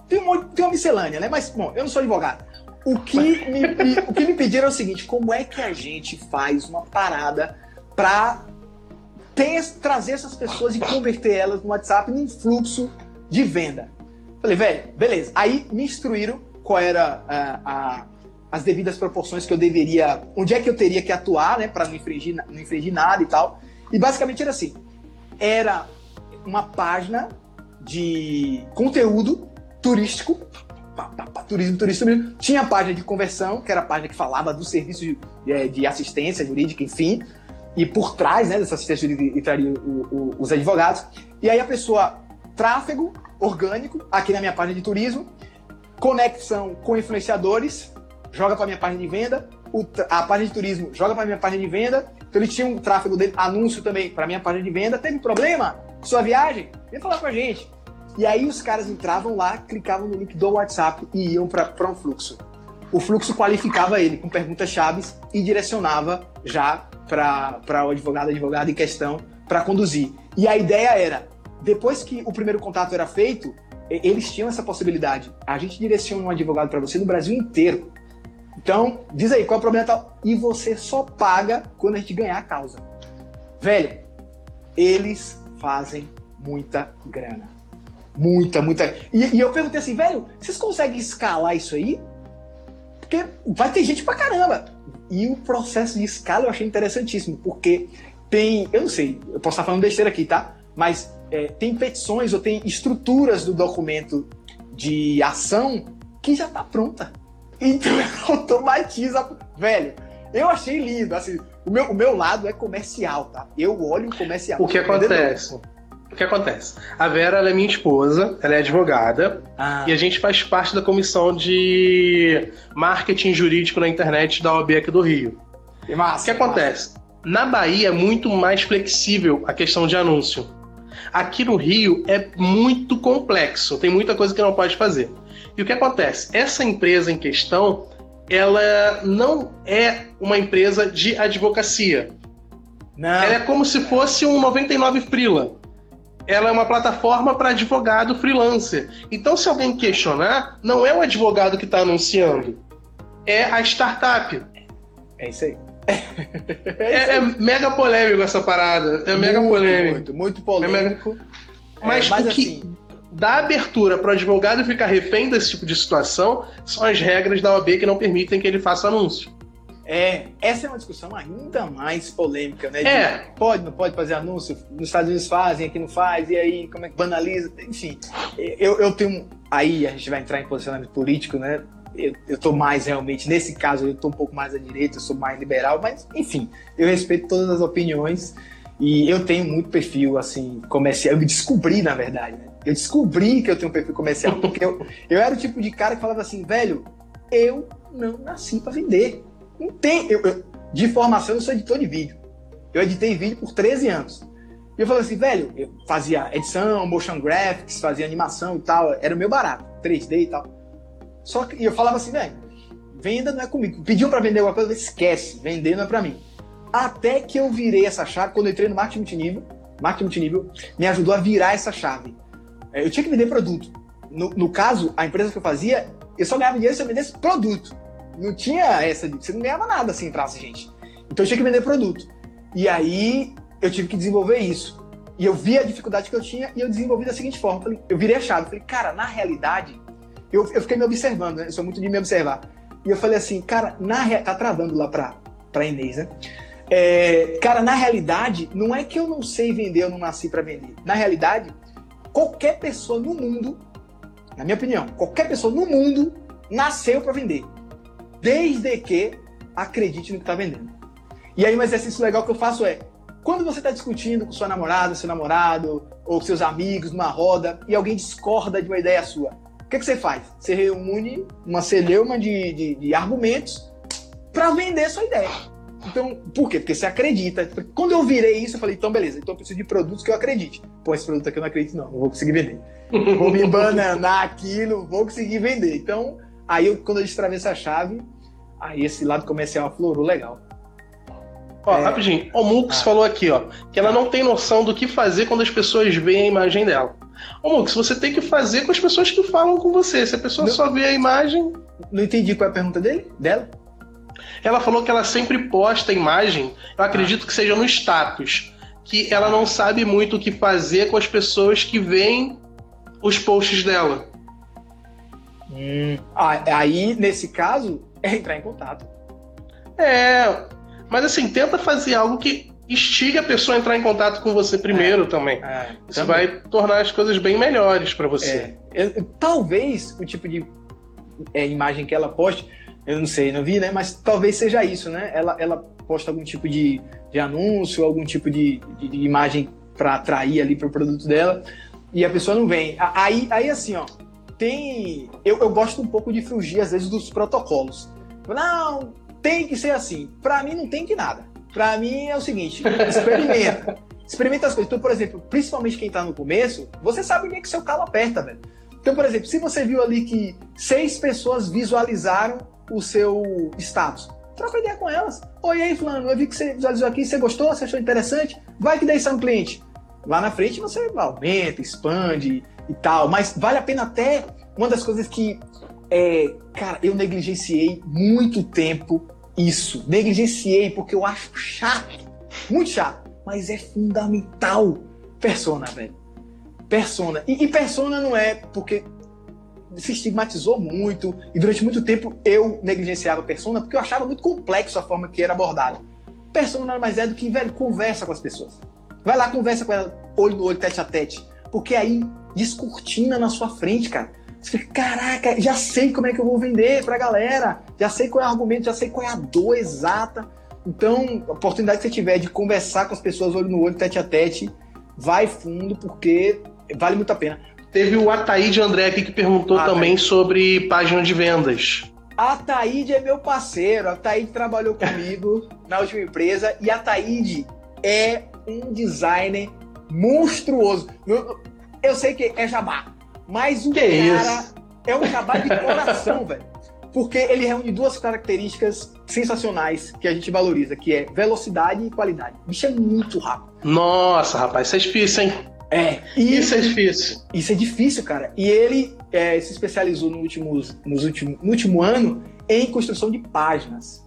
tem, um, tem uma miscelânea, né? Mas, bom, eu não sou advogado. O que, me, me, o que me pediram é o seguinte: como é que a gente faz uma parada ter, trazer essas pessoas e converter elas no WhatsApp num fluxo de venda? Falei, velho, beleza. Aí me instruíram qual era a, a as devidas proporções que eu deveria, onde é que eu teria que atuar, né, para não infringir, não infringir nada e tal. E basicamente era assim: era uma página de conteúdo turístico, pá, turismo, turismo, tinha a página de conversão, que era a página que falava do serviço de, é, de assistência jurídica, enfim, e por trás né, dessa assistência jurídica entrariam os advogados. E aí a pessoa, tráfego orgânico, aqui na minha página de turismo, conexão com influenciadores, joga para minha página de venda, a página de turismo joga para minha página de venda. Então ele tinha um tráfego dele, anúncio também para minha página de venda. Teve problema? Sua viagem? Vem falar com a gente. E aí os caras entravam lá, clicavam no link do WhatsApp e iam para um fluxo. O fluxo qualificava ele com perguntas chaves e direcionava já para o advogado, advogado em questão para conduzir. E a ideia era, depois que o primeiro contato era feito, eles tinham essa possibilidade. A gente direciona um advogado para você no Brasil inteiro. Então, diz aí, qual é o problema tal? E você só paga quando a gente ganhar a causa. Velho, eles fazem muita grana. Muita, muita. E, e, eu perguntei assim, velho, vocês conseguem escalar isso aí? Porque vai ter gente pra caramba. E o processo de escala eu achei interessantíssimo, porque tem, eu não sei, eu posso estar falando besteira aqui, tá? Mas é, tem petições ou tem estruturas do documento de ação que já tá pronta. Então automatiza. Velho, eu achei lindo. Assim, o meu, o meu lado é comercial, tá? Eu olho o comercial. O que acontece? O que acontece? A Vera é minha esposa, ela é advogada ah. e a gente faz parte da comissão de marketing jurídico na internet da OAB aqui do Rio. Que massa, o que acontece? Massa. Na Bahia é muito mais flexível a questão de anúncio. Aqui no Rio é muito complexo, tem muita coisa que não pode fazer. E o que acontece? Essa empresa em questão, ela não é uma empresa de advocacia. Não. Ela é como se fosse um 99 Freela. Ela é uma plataforma para advogado freelancer. Então, se alguém questionar, não é o advogado que está anunciando, é a startup. É isso aí. É, é, mega polêmico essa parada. É muito, mega polêmico. Muito, muito polêmico. É mega... Mas, mas o que, assim dá abertura para o advogado ficar refém desse tipo de situação são as regras da OAB que não permitem que ele faça anúncio. É, essa é uma discussão ainda mais polêmica, né? De É. Pode, não pode fazer anúncio? Nos Estados Unidos fazem, aqui não faz, e aí como é que banaliza? Enfim, eu, eu tenho. Aí a gente vai entrar em posicionamento político, né? Eu, eu tô mais realmente, nesse caso, eu tô um pouco mais à direita, eu sou mais liberal, mas enfim, eu respeito todas as opiniões e eu tenho muito perfil, assim, comercial. Eu me descobri, na verdade, né? Eu descobri que eu tenho um perfil comercial, porque eu, eu era o tipo de cara que falava assim, velho, eu não nasci para vender. Não tem. Eu, eu- de formação, eu sou editor de vídeo. Eu editei vídeo por 13 anos. E eu falei assim, velho, eu fazia edição, motion graphics, fazia animação e tal. Era o meu barato, 3D e tal. Só que e eu falava assim, velho, venda não é comigo. Pediam para vender alguma coisa, esquece, vender não é para mim. Até que eu virei essa chave, quando eu entrei no marketing multinível, marketing multinível me ajudou a virar essa chave. É, Eu tinha que vender produto. No, no caso, a empresa que eu fazia, eu só ganhava dinheiro se eu vendesse produto. Não tinha essa. Você não ganhava nada se entrasse gente. Então eu tinha que vender produto. E aí eu tive que desenvolver isso. E eu vi a dificuldade que eu tinha e eu desenvolvi da seguinte forma. Falei, eu virei a chave. Falei, cara, na realidade, eu, eu fiquei me observando, né? Eu sou muito de me observar. E eu falei assim, cara, na rea- tá travando lá pra, pra Inês, né? É, cara, na realidade, não é que eu não sei vender, eu não nasci para vender. Na realidade, qualquer pessoa no mundo, na minha opinião, qualquer pessoa no mundo nasceu para vender. Desde que acredite no que está vendendo. E aí, um exercício legal que eu faço é: quando você está discutindo com sua namorada, seu namorado, ou seus amigos numa roda, e alguém discorda de uma ideia sua, o que, que você faz? Você reúne uma celeuma de, de, de argumentos para vender sua ideia. Então, por quê? Porque você acredita. Quando eu virei isso, eu falei, então beleza, então eu preciso de produtos que eu acredite. Pô, esse produto aqui eu não acredito, não, não vou conseguir vender. Vou me bananar aqui, não vou conseguir vender. Então, aí eu, quando eu destravei essa chave, aí esse lado comercial aflorou legal. Ó, É. rapidinho. O Mux falou aqui, ó, que ela não tem noção do que fazer quando as pessoas veem a imagem dela. Ô, Mux, você tem que fazer com as pessoas que falam com você. Se a pessoa Não. só vê a imagem. Não entendi qual é a pergunta dele? Dela? Ela falou que ela sempre posta a imagem, eu acredito que seja no status. Que ela não sabe muito o que fazer com as pessoas que veem os posts dela. Ah, aí, nesse caso, é entrar em contato. É. Mas assim, tenta fazer algo que instigue a pessoa a entrar em contato com você primeiro também. É, Isso também. vai tornar as coisas bem melhores pra você. É, talvez o tipo de é, imagem que ela poste, eu não sei, não vi, né? Mas talvez seja isso, né? Ela, ela posta algum tipo de, de anúncio, algum tipo de, de, de imagem para atrair ali pro produto dela e a pessoa não vem. Aí, aí assim, ó, tem. Eu, eu gosto um pouco de fugir, às vezes, dos protocolos. Não, tem que ser assim. Pra mim, não tem que nada. Pra mim é o seguinte: experimenta. experimenta as coisas. Então, por exemplo, principalmente quem tá no começo, você sabe onde é que seu calo aperta, velho. Então, por exemplo, se você viu ali que seis pessoas visualizaram o seu status, troca ideia com elas. Oi, aí, Fulano, eu vi que você visualizou aqui, você gostou, você achou interessante? Vai que daí sai um cliente. Lá na frente você aumenta, expande e tal, mas vale a pena até. Uma das coisas que, é, cara, eu negligenciei muito tempo isso. Negligenciei porque eu acho chato, muito chato, mas é fundamental. Persona, velho. Persona. E, e persona não é porque se estigmatizou muito e durante muito tempo eu negligenciava persona porque eu achava muito complexo a forma que era abordado. Persona nada mais é do que, velho, conversa com as pessoas. Vai lá, conversa com ela, olho no olho, tete a tete. Porque aí descortina na sua frente, cara. Você fica, caraca, já sei como é que eu vou vender pra galera. Já sei qual é o argumento, já sei qual é a dor exata. Então, a oportunidade que você tiver de conversar com as pessoas olho no olho, tete a tete, vai fundo, porque vale muito a pena. Teve o Ataíde André aqui que perguntou Ah, também sobre página de vendas. A Taíde é meu parceiro. A Taíde trabalhou comigo na última empresa e a Taíde é um designer monstruoso. Eu, eu sei que é jabá, mas o Que cara isso? é um jabá de coração, velho. Porque ele reúne duas características sensacionais que a gente valoriza, que é velocidade e qualidade. O bicho é muito rápido. Nossa, rapaz, isso é difícil, hein? É, e Isso é difícil. isso é difícil, cara. E ele é, se especializou no, últimos, nos último, no último ano em construção de páginas.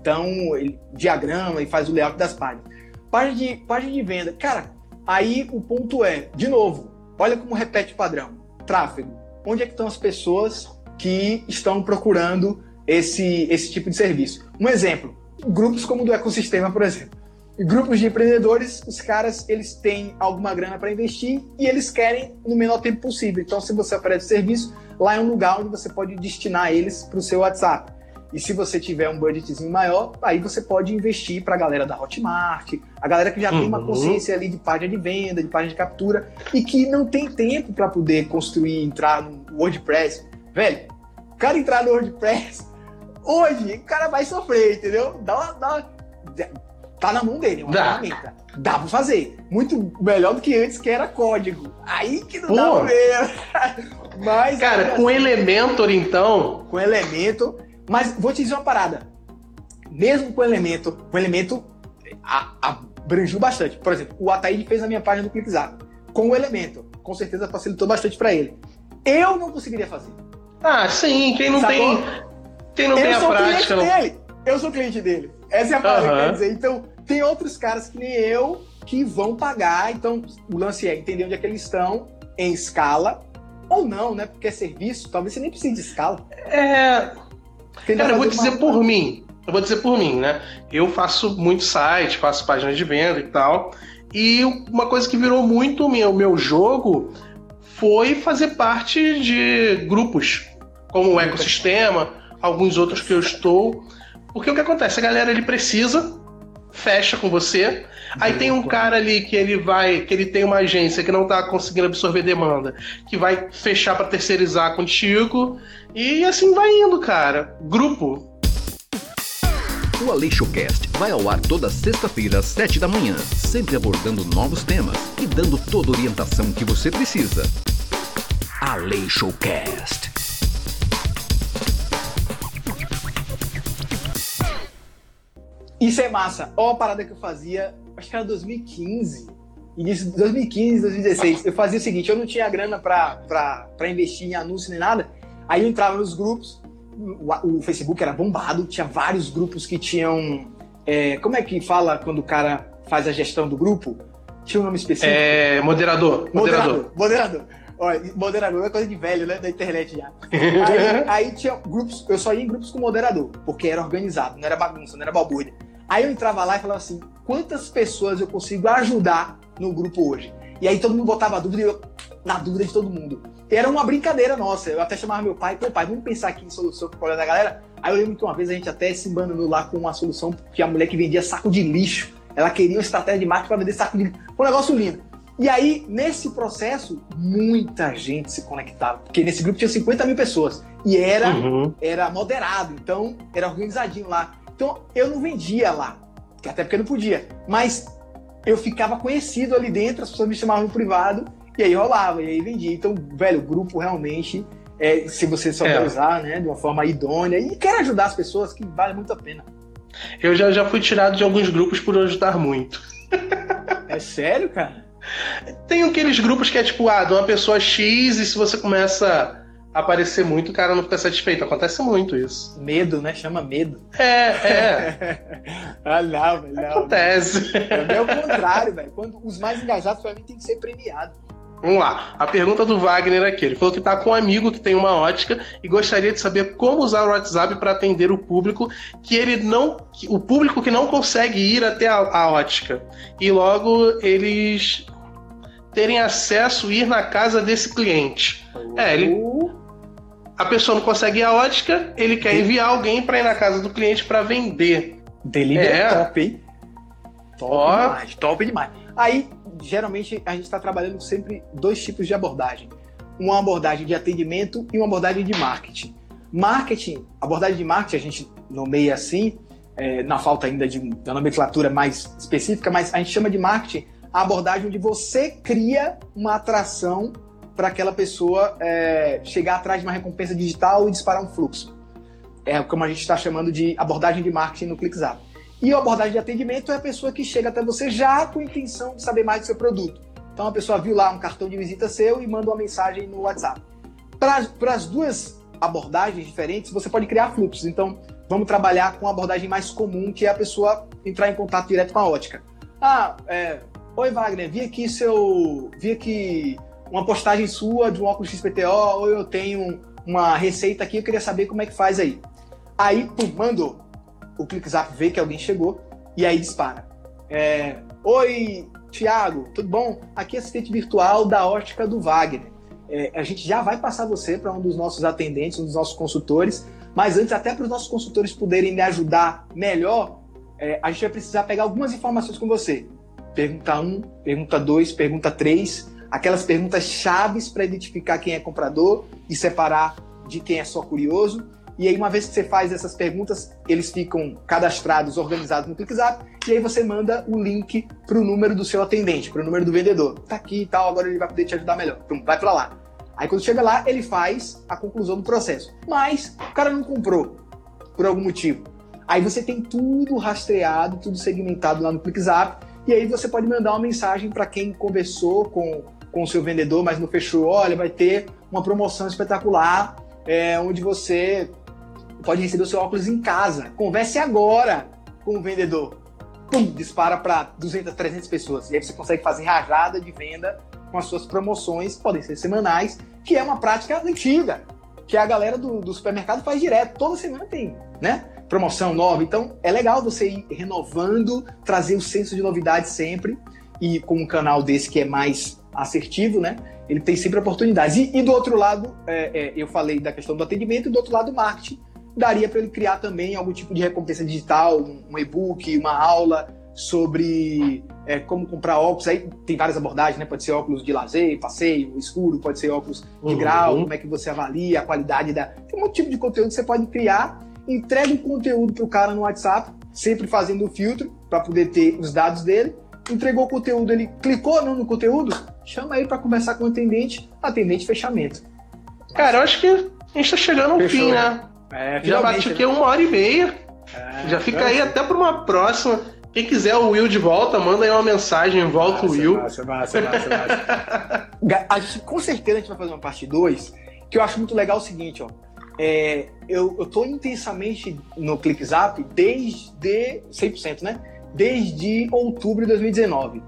Então, ele diagrama e faz o layout das páginas. Página de, página de venda. Cara, aí o ponto é, de novo, olha como repete o padrão. Tráfego. Onde é que estão as pessoas que estão procurando esse, esse tipo de serviço. Um exemplo, grupos como o do ecossistema, por exemplo. Grupos de empreendedores, os caras eles têm alguma grana para investir e eles querem no menor tempo possível. Então, se você oferece serviço, lá é um lugar onde você pode destinar eles para o seu WhatsApp. E se você tiver um budgetzinho maior, aí você pode investir para a galera da Hotmart, a galera que já uhum. tem uma uhum. consciência ali de página de venda, de página de captura e que não tem tempo para poder construir, entrar no WordPress. Velho, o cara entrar no WordPress hoje, o cara vai sofrer, entendeu? Dá uma, dá uma... Tá na mão dele, é uma dá. ferramenta. Dá pra fazer. Muito melhor do que antes, que era código. Aí que não Pô. dá pra ver. Mas. Cara, com Elementor, então. Com Elementor mas vou te dizer uma parada. Mesmo com o elemento, o elemento abrangiu bastante. Por exemplo, o Ataíde fez a minha página do ClickZap. Com o elemento, com certeza facilitou bastante para ele. Eu não conseguiria fazer. Ah, sim, quem não tem. Quem não eu tem a prática. Não... Dele. Eu sou cliente dele. Essa é a palavra uhum. que quer dizer. Então, tem outros caras que nem eu que vão pagar. Então, o lance é entender onde é que eles estão em escala ou não, né? Porque é serviço, talvez você nem precise de escala. É Cara, eu vou dizer uma... por mim. Eu vou dizer por mim, né? Eu faço muito site, faço páginas de venda e tal. E uma coisa que virou muito o meu, meu jogo foi fazer parte de grupos, como o ecossistema, alguns outros que eu estou. Porque o que acontece? A galera ele precisa, fecha com você. Aí tem um cara ali que ele vai, que ele tem uma agência que não está conseguindo absorver demanda, que vai fechar para terceirizar contigo e assim vai indo, cara. Grupo. O AleixoCast vai ao ar toda sexta-feira às sete da manhã, sempre abordando novos temas e dando toda a orientação que você precisa. AleixoCast. Isso é massa. Ó, a parada que eu fazia, acho que era 2015. Início de 2015, 2016. Eu fazia o seguinte: eu não tinha grana pra investir em anúncio nem nada. Aí eu entrava nos grupos, o, o Facebook era bombado, tinha vários grupos que tinham. É, como é que fala quando o cara faz a gestão do grupo? Tinha um nome específico? É, moderador. Moderador. Moderador. Olha, moderador é coisa de velho, né? Da internet já. Aí, aí, tinha grupos, eu só ia em grupos com moderador, porque era organizado, não era bagunça, não era balbúrdia. Aí eu entrava lá e falava assim: quantas pessoas eu consigo ajudar no grupo hoje? E aí todo mundo botava dúvida e eu, na dúvida de todo mundo. Era uma brincadeira nossa. Eu até chamava meu pai, pô, pai, vamos pensar aqui em solução pro problema da galera. Aí eu lembro que uma vez a gente até se embanou lá com uma solução que a mulher que vendia saco de lixo, ela queria uma estratégia de marketing para vender saco de lixo. Foi um negócio lindo. E aí, nesse processo, muita gente se conectava. Porque nesse grupo tinha 50 mil pessoas. E era, uhum. era moderado, então era organizadinho lá. Então eu não vendia lá, até porque não podia. Mas eu ficava conhecido ali dentro, as pessoas me chamavam no privado e aí rolava, e aí vendia. Então, velho, o grupo realmente, é, se você souber é. usar, né, de uma forma idônea e quer ajudar as pessoas, que vale muito a pena. Eu já, já fui tirado de alguns grupos por ajudar muito. É sério, cara? Tem aqueles grupos que é tipo, ah, de uma pessoa X, e se você começa aparecer muito, o cara não fica satisfeito. Acontece muito isso. Medo, né? Chama medo. É, é. ah, não, velho. Acontece. É o contrário, velho. Quando os mais engajados, pra mim, tem que ser premiado. Vamos lá. A pergunta do Wagner aqui. Ele falou que está com um amigo que tem uma ótica e gostaria de saber como usar o WhatsApp para atender o público que ele não. O público que não consegue ir até a, a ótica. E logo eles terem acesso ir na casa desse cliente. É, ele. A pessoa não consegue ir à ótica, ele quer enviar alguém para ir na casa do cliente para vender. Delivery é. top, hein? Top demais, top demais. Aí, geralmente, a gente está trabalhando sempre dois tipos de abordagem. Uma abordagem de atendimento e uma abordagem de marketing. Marketing, abordagem de marketing a gente nomeia assim, é, na falta ainda de uma nomenclatura mais específica, mas a gente chama de marketing a abordagem onde você cria uma atração para aquela pessoa é, chegar atrás de uma recompensa digital e disparar um fluxo. É como a gente está chamando de abordagem de marketing no ClickZap. E a abordagem de atendimento é a pessoa que chega até você já com a intenção de saber mais do seu produto. Então a pessoa viu lá um cartão de visita seu e manda uma mensagem no WhatsApp. Para as duas abordagens diferentes, você pode criar fluxos. Então vamos trabalhar com a abordagem mais comum, que é a pessoa entrar em contato direto com a ótica. Ah, é, oi Wagner, vi aqui seu, vi aqui uma postagem sua de um óculos XPTO, ou eu tenho uma receita aqui, eu queria saber como é que faz aí. Aí, pum, mandou. O ClickZap vê que alguém chegou e aí dispara. É, Oi, Tiago, tudo bom? Aqui é assistente virtual da ótica do Wagner. É, a gente já vai passar você para um dos nossos atendentes, um dos nossos consultores, mas antes, até para os nossos consultores poderem me ajudar melhor, é, a gente vai precisar pegar algumas informações com você. Pergunta 1, pergunta 2, pergunta 3, aquelas perguntas chaves para identificar quem é comprador e separar de quem é só curioso. E aí, uma vez que você faz essas perguntas, eles ficam cadastrados, organizados no ClickZap, e aí você manda o link para o número do seu atendente, para o número do vendedor. Tá aqui e tal, agora ele vai poder te ajudar melhor. Então, vai para lá. Aí, quando chega lá, ele faz a conclusão do processo. Mas o cara não comprou, por algum motivo. Aí você tem tudo rastreado, tudo segmentado lá no ClickZap, e aí você pode mandar uma mensagem para quem conversou com, com o seu vendedor, mas não fechou. Olha, vai ter uma promoção espetacular, é, onde você pode receber o seu óculos em casa. Converse agora com o vendedor. Pum, dispara para 200, 300 pessoas. E aí você consegue fazer rajada de venda com as suas promoções, podem ser semanais, que é uma prática antiga, que a galera do, do supermercado faz direto. Toda semana tem, né? Promoção nova. Então é legal você ir renovando, trazer o senso de novidade sempre. E com um canal desse que é mais assertivo, né? Ele tem sempre oportunidades. E, e do outro lado, é, é, eu falei da questão do atendimento, e do outro lado, o marketing daria para ele criar também algum tipo de recompensa digital, um e-book, uma aula sobre é, como comprar óculos. Aí tem várias abordagens, né? Pode ser óculos de lazer, passeio, escuro, pode ser óculos de uhum. grau, como é que você avalia a qualidade da. Tem um tipo de conteúdo que você pode criar, entrega o conteúdo para o cara no WhatsApp, sempre fazendo o filtro para poder ter os dados dele. Entregou o conteúdo, ele clicou não no conteúdo, chama ele para conversar com o atendente, atendente fechamento. Cara, eu acho que a gente está chegando ao Fechou, fim, né? É, já bati aqui uma hora e meia. É, já fica aí até para uma próxima. Quem quiser o Will de volta, manda aí uma mensagem, volta o Will. Massa, massa, massa, massa. a gente, com certeza a gente vai fazer uma parte 2, que eu acho muito legal o seguinte, ó. É, eu, tô intensamente no ClickZap desde 100%, né? Desde outubro de 2019.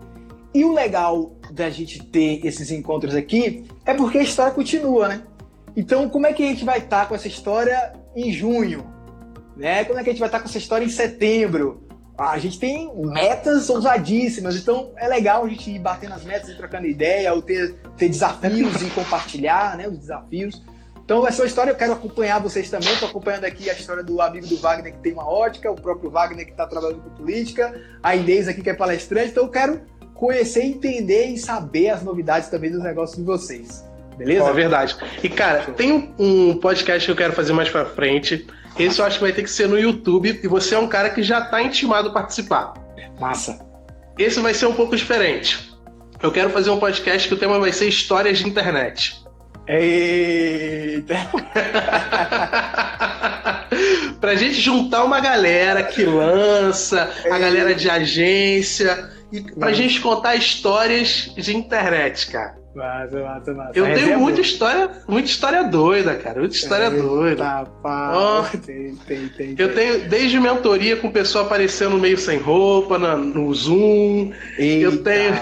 E o legal da gente ter esses encontros aqui é porque a história continua, né? Então, como é que a gente vai estar tá com essa história em junho? Né? Como é que a gente vai estar tá com essa história em setembro? A gente tem metas ousadíssimas, então é legal a gente ir batendo as metas e trocando ideia, ou ter, ter desafios e compartilhar né, os desafios. Então, essa história eu quero acompanhar vocês também. Estou acompanhando aqui a história do amigo do Wagner que tem uma ótica, o próprio Wagner que está trabalhando com política, a Inês aqui que é palestrante. Então, eu quero conhecer, entender e saber as novidades também dos negócios de vocês. Beleza? É verdade. E, cara, tem um podcast que eu quero fazer mais pra frente. Esse eu acho que vai ter que ser no YouTube. E você é um cara que já tá intimado a participar. Massa. Esse vai ser um pouco diferente. Eu quero fazer um podcast que o tema vai ser histórias de internet. Eita! pra gente juntar uma galera que lança, a galera de agência, e pra gente contar histórias de internet, cara. Massa, massa, massa. Eu tenho muita história, muita história doida, cara. Muita história Eita, doida. Pá. Oh, tem, tem, tem, eu tenho desde mentoria com pessoa aparecendo meio sem roupa, na, no Zoom. Eita, eu tenho.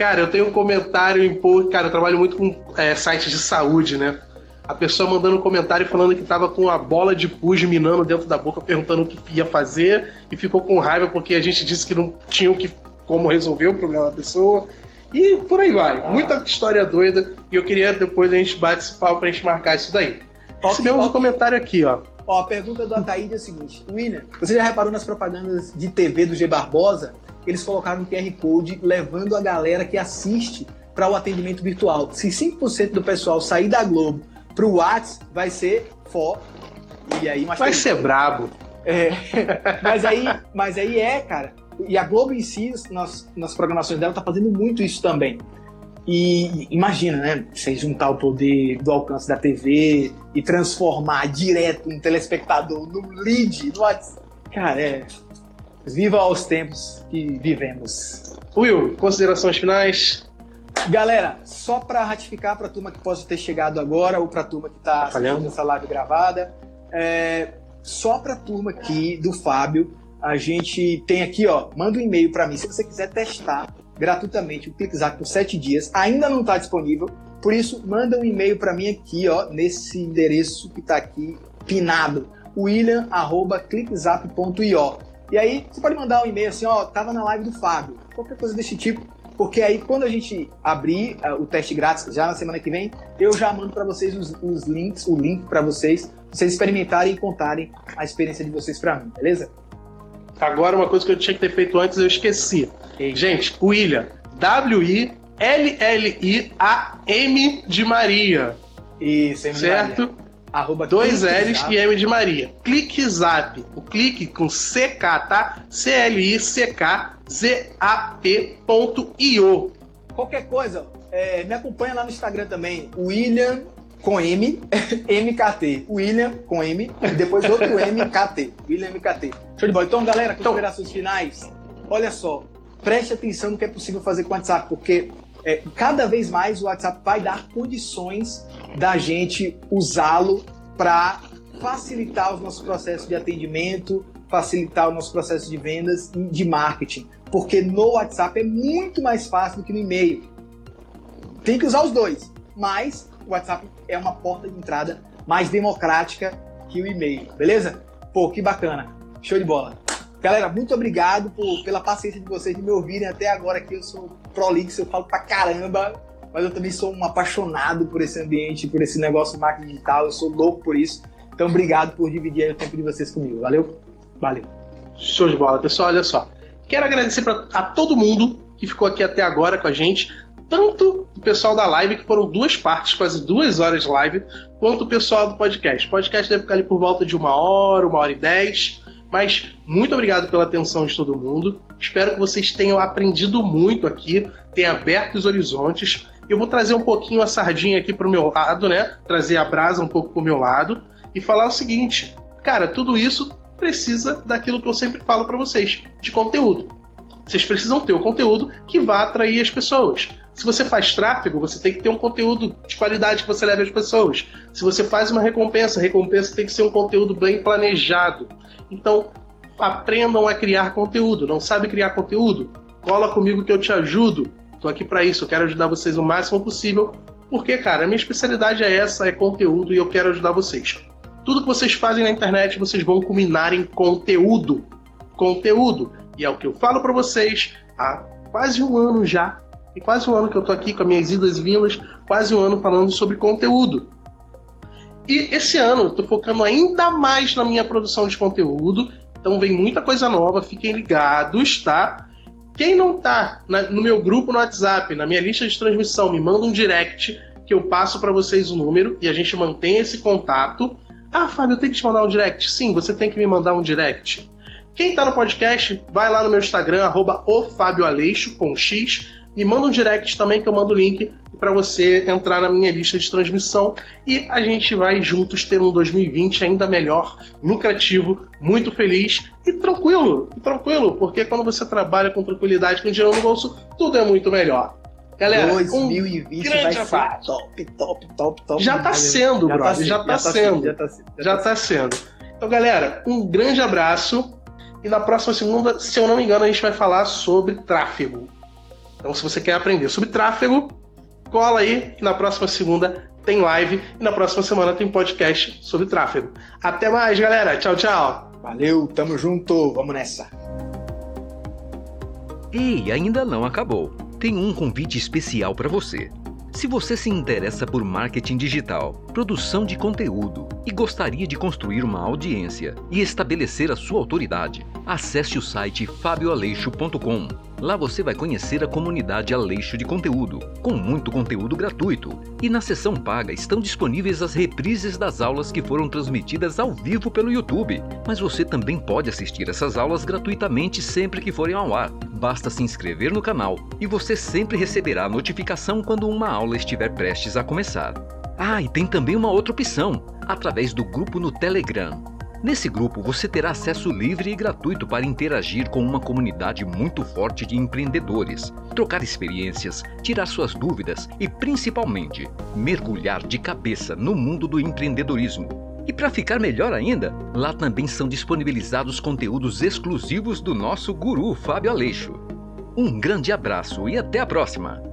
Cara, eu tenho um comentário em post. Cara, eu trabalho muito com é, sites de saúde, né? A pessoa mandando um comentário falando que tava com a bola de pus minando dentro da boca, perguntando o que ia fazer, e ficou com raiva porque a gente disse que não tinha que, como resolver o problema da pessoa. E por aí vai. Muita história doida. E eu queria depois a gente bate esse pau pra gente marcar isso daí. Recebemos um comentário aqui, ó. Ó, a pergunta do Ataíde é a seguinte: William, você já reparou nas propagandas de TV do G Barbosa? Eles colocaram um QR Code levando a galera que assiste para o atendimento virtual. Se 5% do pessoal sair da Globo para o WhatsApp, vai ser fó. E aí, vai ser brabo. É, mas aí, mas aí é, cara. E a Globo em si, nas, nas programações dela, tá fazendo muito isso também. E imagina, né? Você juntar o poder do alcance da TV e transformar direto um telespectador no lead, no WhatsApp. Cara, é. Viva os tempos que vivemos. Will, considerações finais? Galera, só para ratificar para a turma que possa ter chegado agora ou para a turma que está tá assistindo essa live gravada, é, só para a turma aqui do Fábio, a gente tem aqui, ó, manda um e-mail para mim se você quiser testar gratuitamente o ClickZap por 7 dias. Ainda não está disponível, por isso manda um e-mail para mim aqui, ó, nesse endereço que está aqui pinado. william.clickzap.io. E aí você pode mandar um e-mail assim, ó, tava na live do Fábio, qualquer coisa desse tipo, porque aí quando a gente abrir uh, o teste grátis já na semana que vem, eu já mando para vocês os, os, links, o link para vocês, vocês experimentarem e contarem a experiência de vocês para mim, beleza? Agora uma coisa que eu tinha que ter feito antes eu esqueci. Gente, William, W-I L-L-I-A-M de Maria. Isso, M certo? Maria. Arroba Dois L's e M de Maria. Clique Zap. O clique com CK, tá? C-L-I-C-K-Z-A-P.io. Qualquer coisa, é, me acompanha lá no Instagram também. William com M, MKT. William com M, e depois outro MKT. William MKT. Show de bola. Então, galera, então- considerações então, finais. Olha só, preste atenção no que é possível fazer com o WhatsApp, porque é, cada vez mais o WhatsApp vai dar condições da gente usá-lo para facilitar os nossos processos de atendimento, facilitar o nosso processo de vendas e de marketing. Porque no WhatsApp é muito mais fácil do que no e-mail. Tem que usar os dois, mas o WhatsApp é uma porta de entrada mais democrática que o e-mail, beleza? Pô, que bacana. Show de bola. Galera, muito obrigado por, pela paciência de vocês de me ouvirem até agora aqui. Eu sou prolixo, eu falo pra caramba, mas eu também sou um apaixonado por esse ambiente, por esse negócio de marketing digital. Eu sou louco por isso. Então, obrigado por dividir o tempo de vocês comigo. Valeu? Valeu. Show de bola, pessoal. Olha só. Quero agradecer pra, a todo mundo que ficou aqui até agora com a gente. Tanto o pessoal da live, que foram duas partes, quase duas horas de live, quanto o pessoal do podcast. O podcast deve ficar ali por volta de uma hora, uma hora e dez. Mas muito obrigado pela atenção de todo mundo. Espero que vocês tenham aprendido muito aqui, tenham aberto os horizontes. Eu vou trazer um pouquinho a sardinha aqui para o meu lado, né? Trazer a brasa um pouco para o meu lado e falar o seguinte: cara, tudo isso precisa daquilo que eu sempre falo para vocês, de conteúdo. Vocês precisam ter o conteúdo que vá atrair as pessoas. Se você faz tráfego, você tem que ter um conteúdo de qualidade que você leve às pessoas. Se você faz uma recompensa, a recompensa tem que ser um conteúdo bem planejado. Então, aprendam a criar conteúdo. Não sabe criar conteúdo? Cola comigo que eu te ajudo. Tô aqui para isso, eu quero ajudar vocês o máximo possível, porque, cara, a minha especialidade é essa, é conteúdo e eu quero ajudar vocês. Tudo que vocês fazem na internet, vocês vão culminar em conteúdo. Conteúdo. E é o que eu falo para vocês há quase um ano já. E quase um ano que eu tô aqui com as minhas idas e vindas, quase um ano falando sobre conteúdo. E esse ano eu tô focando ainda mais na minha produção de conteúdo. Então vem muita coisa nova, fiquem ligados, tá? Quem não tá na, no meu grupo no WhatsApp, na minha lista de transmissão, me manda um direct que eu passo para vocês o número e a gente mantém esse contato. Ah, Fábio, eu tenho que te mandar um direct? Sim, você tem que me mandar um direct. Quem tá no podcast, vai lá no meu Instagram, arroba com X, me manda um direct também que eu mando o link para você entrar na minha lista de transmissão e a gente vai juntos ter um 2020 ainda melhor, lucrativo, muito feliz e tranquilo, tranquilo, porque quando você trabalha com tranquilidade, com dinheiro no bolso, tudo é muito melhor. Galera, 2020 um vai ser top, top, top, top. Já tá sendo, já brother, tá já, tá, já, sendo, já tá sendo. Já tá sendo. Então, galera, um grande abraço. E na próxima segunda, se eu não me engano, a gente vai falar sobre tráfego. Então, se você quer aprender sobre tráfego, cola aí que na próxima segunda tem live e na próxima semana tem podcast sobre tráfego. Até mais, galera. Tchau, tchau. Valeu, tamo junto. Vamos nessa. E ainda não acabou. Tem um convite especial para você. Se você se interessa por marketing digital, produção de conteúdo e gostaria de construir uma audiência e estabelecer a sua autoridade, acesse o site fabioaleixo.com. Lá você vai conhecer a comunidade Aleixo de Conteúdo, com muito conteúdo gratuito. E na seção paga estão disponíveis as reprises das aulas que foram transmitidas ao vivo pelo YouTube. Mas você também pode assistir essas aulas gratuitamente sempre que forem ao ar. Basta se inscrever no canal e você sempre receberá notificação quando uma aula estiver prestes a começar. Ah, e tem também uma outra opção, através do grupo no Telegram. Nesse grupo você terá acesso livre e gratuito para interagir com uma comunidade muito forte de empreendedores, trocar experiências, tirar suas dúvidas e, principalmente, mergulhar de cabeça no mundo do empreendedorismo. E para ficar melhor ainda, lá também são disponibilizados conteúdos exclusivos do nosso guru Fábio Aleixo. Um grande abraço e até a próxima!